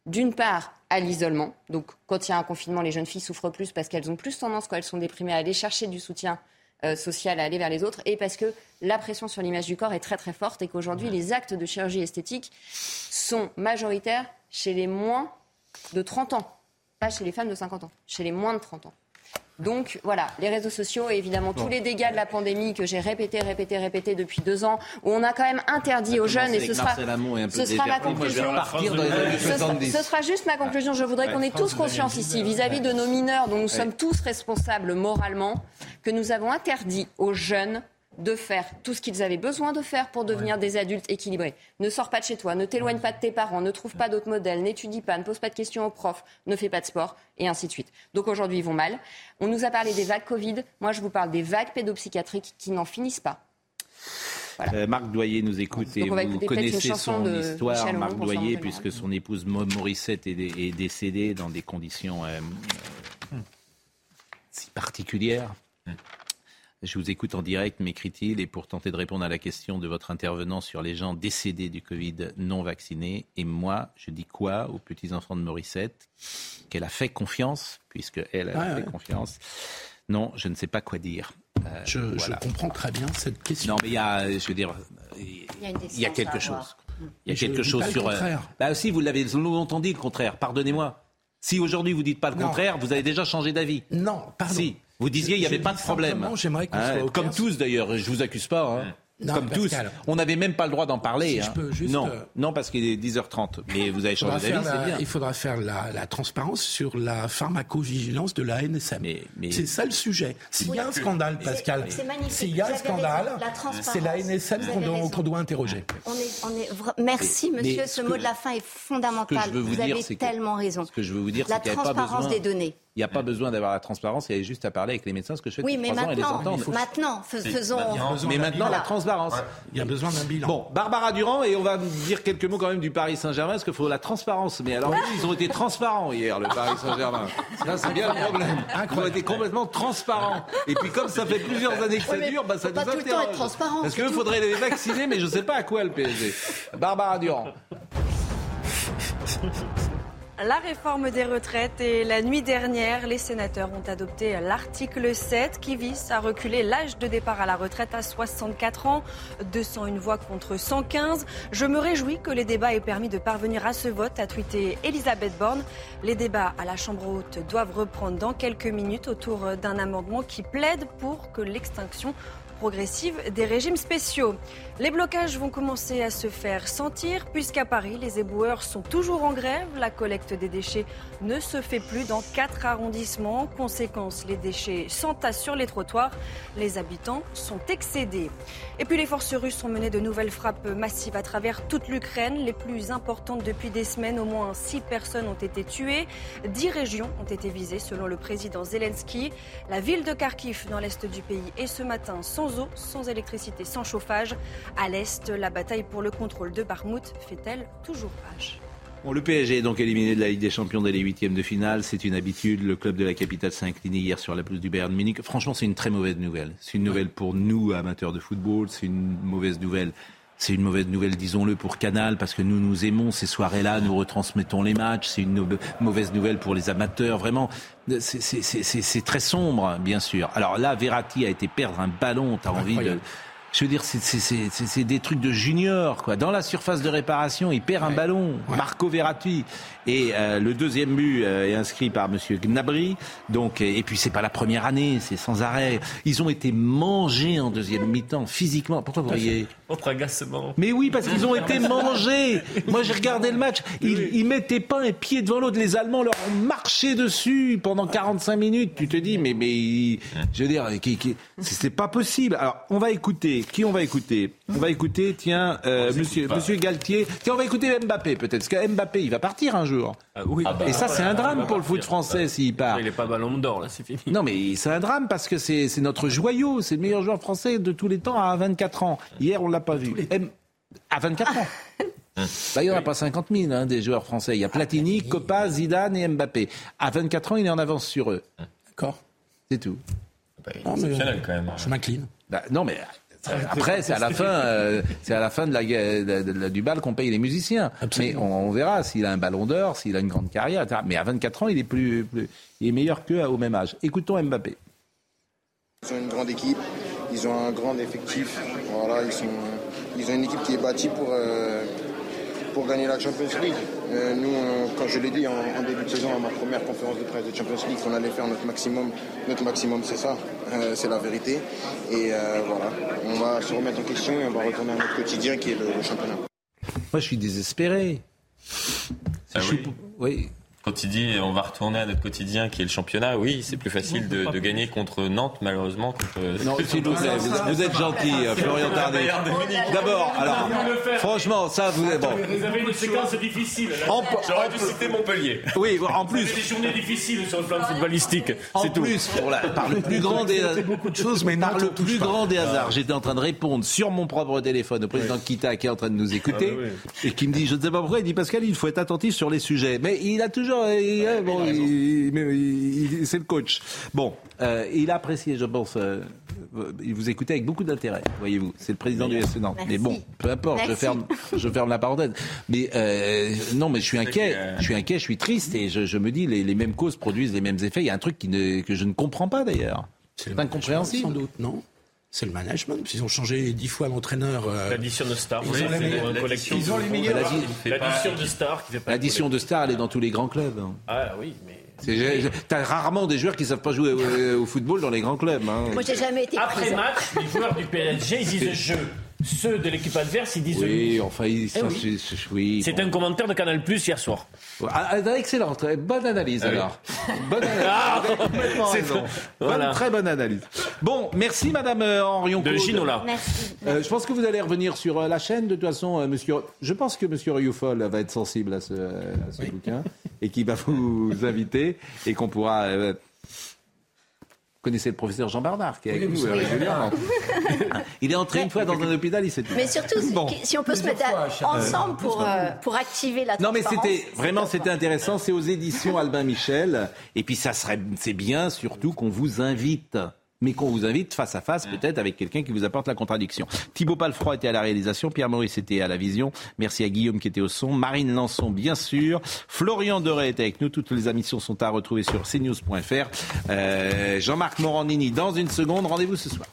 d'une part, à l'isolement. Donc, quand il y a un confinement, les jeunes filles souffrent plus parce qu'elles ont plus tendance, quand elles sont déprimées, à aller chercher du soutien euh, social, à aller vers les autres, et parce que la pression sur l'image du corps est très très forte et qu'aujourd'hui, les actes de chirurgie esthétique sont majoritaires chez les moins de 30 ans, pas chez les femmes de 50 ans, chez les moins de 30 ans. Donc voilà, les réseaux sociaux et évidemment tous les dégâts de la pandémie que j'ai répété, répété, répété depuis deux ans, où on a quand même interdit aux jeunes, et ce sera, ce sera ma conclusion. Ce, ce sera juste ma conclusion. Je voudrais qu'on ait tous conscience ici, vis-à-vis de nos mineurs dont nous sommes tous responsables moralement, que nous avons interdit aux jeunes de faire tout ce qu'ils avaient besoin de faire pour devenir des adultes équilibrés. Ne sors pas de chez toi, ne t'éloigne pas de tes parents, ne trouve pas d'autres modèles, n'étudie pas, ne pose pas de questions aux profs, ne fais pas de sport, et ainsi de suite. Donc aujourd'hui, ils vont mal. On nous a parlé des vagues Covid. Moi, je vous parle des vagues pédopsychiatriques qui n'en finissent pas. Euh, Marc Doyer nous écoute et Donc on va vous écouter peut-être une connaissez chanson son de histoire, Michel Marc Doyer, puisque son épouse Mo- Morissette est, dé- est décédée dans des conditions euh, euh, si particulières. Je vous écoute en direct, m'écrit-il, et pour tenter de répondre à la question de votre intervenant sur les gens décédés du Covid non vaccinés, et moi, je dis quoi aux petits-enfants de Morissette Qu'elle a fait confiance, puisque elle a Ouais, fait ouais. confiance. Non, je ne sais pas quoi dire. Euh, Je, comprends très bien cette question. Non, mais il y a, je veux dire, Il y a une il y a quelque chose. Il y a quelque chose pas le sur. euh, contraire. Bah si, vous l'avez longtemps dit le contraire. Pardonnez-moi. Si aujourd'hui vous dites pas le Non. contraire, vous avez déjà changé d'avis. Non, pardon. Si. Vous disiez il n'y avait pas de problème. simplement, j'aimerais qu'on Hein, soit au comme clair. tous d'ailleurs. Je vous accuse pas. hein. Non, comme tous. On n'avait même pas le droit d'en parler. Si je hein. peux juste, non, euh, non parce qu'il est 10h30. Mais vous avez changé d'avis, c'est bien. il faudra faire la, la transparence sur la pharmacovigilance de la NSM. C'est ça le sujet. S'il y a un scandale, Pascal, s'il y a Vous un scandale, c'est la NSM Vous qu'on doit, interroger. On est, on est Merci, Mais monsieur. ce Ce que- mot de la fin est fondamental. Ce que je veux vous dire, avez c'est que- tellement raison. Ce que je veux vous dire, La transparence besoin. des données. Il n'y a pas besoin d'avoir la transparence. Il y a juste à parler avec les médecins, ce que je fais Oui, depuis mais trois ans et les maintenant, maintenant, fais- faisons. Mais maintenant, la transparence. Il y a besoin d'un bilan. Bon, Barbara Durand, et on va dire quelques mots quand même du Paris Saint-Germain, parce qu'il faut la transparence. Mais alors, ils ont été transparents hier, le Paris Saint-Germain. Là, c'est bien le problème. Ils ont été complètement transparents. Et puis, comme ça fait plusieurs années que ça dure, bah, ça nous tout le temps interroge. être transparent, Parce qu'il faudrait les vacciner, mais je ne sais pas à quoi le PSG. Barbara Durand. La réforme des retraites et la nuit dernière, les sénateurs ont adopté l'article 7 qui vise à reculer l'âge de départ à la retraite à 64 ans, 201 voix contre 115. Je me réjouis que les débats aient permis de parvenir à ce vote, a tweeté Elisabeth Borne. Les débats à la Chambre haute doivent reprendre dans quelques minutes autour d'un amendement qui plaide pour que l'extinction progressive des régimes spéciaux. Les blocages vont commencer à se faire sentir puisqu'à Paris, les éboueurs sont toujours en grève. La collecte des déchets ne se fait plus dans quatre arrondissements. Conséquence, les déchets s'entassent sur les trottoirs. Les habitants sont excédés. Et puis les forces russes ont mené de nouvelles frappes massives à travers toute l'Ukraine, les plus importantes depuis des semaines. Au moins six personnes ont été tuées. Dix régions ont été visées selon le président Zelensky. La ville de Kharkiv dans l'est du pays est ce matin sans eau, sans électricité, sans chauffage. À l'est, la bataille pour le contrôle de Barmouth fait-elle toujours rage Bon, le PSG est donc éliminé de la Ligue des Champions dès les huitièmes de finale. C'est une habitude. Le club de la capitale s'est incliné hier sur la pelouse du Bayern Munich. Franchement, c'est une très mauvaise nouvelle. C'est une nouvelle pour nous, amateurs de football. C'est une mauvaise nouvelle. C'est une mauvaise nouvelle, disons-le, pour Canal, parce que nous, nous aimons ces soirées-là, nous retransmettons les matchs. C'est une no- mauvaise nouvelle pour les amateurs. Vraiment, c'est très sombre, bien sûr. Alors là, Verratti a été perdre un ballon. T'as envie de... Je veux dire, c'est- c'est- c'est c'est- c'est des trucs de junior, quoi. Dans la surface de réparation, il perd un ballon. Marco Verratti. Et euh, le deuxième but euh, est inscrit par Monsieur Gnabry. Donc, et, et puis c'est pas la première année, c'est sans arrêt. Ils ont été mangés en deuxième mi-temps, physiquement. Pourquoi vous riez Votre agacement. mais oui, parce qu'ils ont été mangés. Moi, j'ai regardé le match. Ils, ils mettaient pas un pied devant l'autre. Les Allemands leur ont marché dessus pendant 45 minutes. Tu te dis, mais, mais, je veux dire, c'est pas possible. Alors, on va écouter écouter Qui on va écouter On va écouter, tiens, euh, monsieur, monsieur Galtier. Tiens, on va écouter Mbappé peut-être, parce que Mbappé, il va partir un jour. oui. Ah bah, Et ça, c'est un drame bah, pour le bah, foot bah, français s'il part. Il n'est pas ballon d'or, là, c'est fini. Non, mais c'est un drame parce que c'est c'est notre joyau. C'est le meilleur joueur français de tous les temps à 24 ans. Hier, on l'a pas vu. M- À 24 ans. Bah, il n'y en a pas 50 000 hein, des joueurs français. Il y a Platini, Copa, Zidane et Mbappé. À 24 ans, il est en avance sur eux. D'accord. C'est tout. Non, mais- Exceptionnel quand même. Je m'incline. Bah, non, mais après, c'est à la fin, euh, c'est à la fin de la, de- de- de- du bal qu'on paye les musiciens. Mais on, on verra s'il a un ballon d'or, s'il a une grande carrière. etc. Mais à 24 ans, il est plus, plus- il est meilleur qu'eux au même âge. Écoutons Mbappé. Ils ont une grande équipe, ils ont un grand effectif. Voilà, ils, sont, ils ont une équipe qui est bâtie pour, euh, pour gagner la Champions League. Euh, nous, on- quand je l'ai dit en, en début de saison, à ma première conférence de presse de Champions League, qu'on allait faire notre maximum. Notre maximum, c'est ça, Euh, c'est la vérité. Et euh, voilà, on va se remettre en question et on va retourner à notre quotidien qui est le, le championnat. Moi, je suis désespéré. Ah Je suis oui. Quand il dit on va retourner à notre quotidien qui est le championnat, oui, c'est plus facile de, de gagner contre Nantes, malheureusement. Contre... Non, s'il vous plaît, vous, vous êtes gentil, euh, Florian Tardif. D'abord, alors, franchement, ça, vous bon. Vous avez une séquence difficile. J'aurais dû citer Montpellier. Oui, en plus, des journées difficiles sur le plan footballistique. en C'est tout. plus, pour la- par le plus grand des beaucoup de choses, mais par le plus grand des hasards, j'étais en train de répondre sur mon propre téléphone au président Kita qui est en train de nous écouter Ah et qui me dit, je ne sais pas pourquoi, il dit Pascal, il faut être attentif sur les sujets. Mais il a toujours, il- bon, il- mais il- il- c'est le coach. Bon, euh, il a apprécié, je pense. euh, il vous écoutait avec beaucoup d'intérêt, voyez-vous. C'est le président du FC Nantes. Mais bon, peu importe, je ferme, je ferme la parenthèse. Mais euh, non, mais je suis inquiet, je suis inquiet, je suis triste et je, je me dis les, les mêmes causes produisent les mêmes effets. Il y a un truc qui ne, que je ne comprends pas d'ailleurs. C'est incompréhensible. Sans doute, non c'est le management. Ils ont changé dix fois l'entraîneur. euh, L'addition de stars. Ils oui, ont les collectif. ils ont les meilleurs. L'addition de stars qui fait pas. L'addition de stars, elle est dans tous les grands clubs. hein. Ah oui, mais. T'as rarement des joueurs qui savent pas jouer au, au football dans les grands clubs. hein. Moi, j'ai jamais été Après match, les joueurs du PSG, ils disent je. Ceux de l'équipe adverse, ils disent Oui, enfin, il- Eh ça, oui. c'est- c'est- oui, C'est bon. un commentaire de Canal Plus hier soir. Ah, ah, excellent, très bonne analyse Ah oui. alors. Bonne analyse. Ah, Vous avez complètement c'est- raison. voilà. Bonne, très bonne analyse. Bon, merci Madame euh, Henrion. De Ginola. Merci. Euh, je pense que vous allez revenir sur euh, la chaîne. De toute façon, euh, monsieur, je pense que Monsieur Rioufol va être sensible à ce, à ce bouquin et qu'il va vous inviter et qu'on pourra. euh, connaissez le professeur Jean Bernard qui est avec Oui, nous régulièrement. Il est entré une fois dans un hôpital, il s'est Mais surtout, si- Bon. si on peut se mettre à- ensemble pour, euh, pour activer la Non mais c'était vraiment c'était intéressant, c'est aux éditions Albin Michel. Et puis ça serait c'est bien surtout qu'on vous invite mais qu'on vous invite face à face, peut-être avec quelqu'un qui vous apporte la contradiction. Thibaut Palfroy était à la réalisation, Pierre Maurice était à la vision. Merci à Guillaume qui était au son, Marine Lançon, bien sûr. Florian Doré était avec nous. Toutes les émissions sont à retrouver sur cnews.fr. Euh, Jean-Marc Morandini, dans une seconde, rendez-vous ce soir.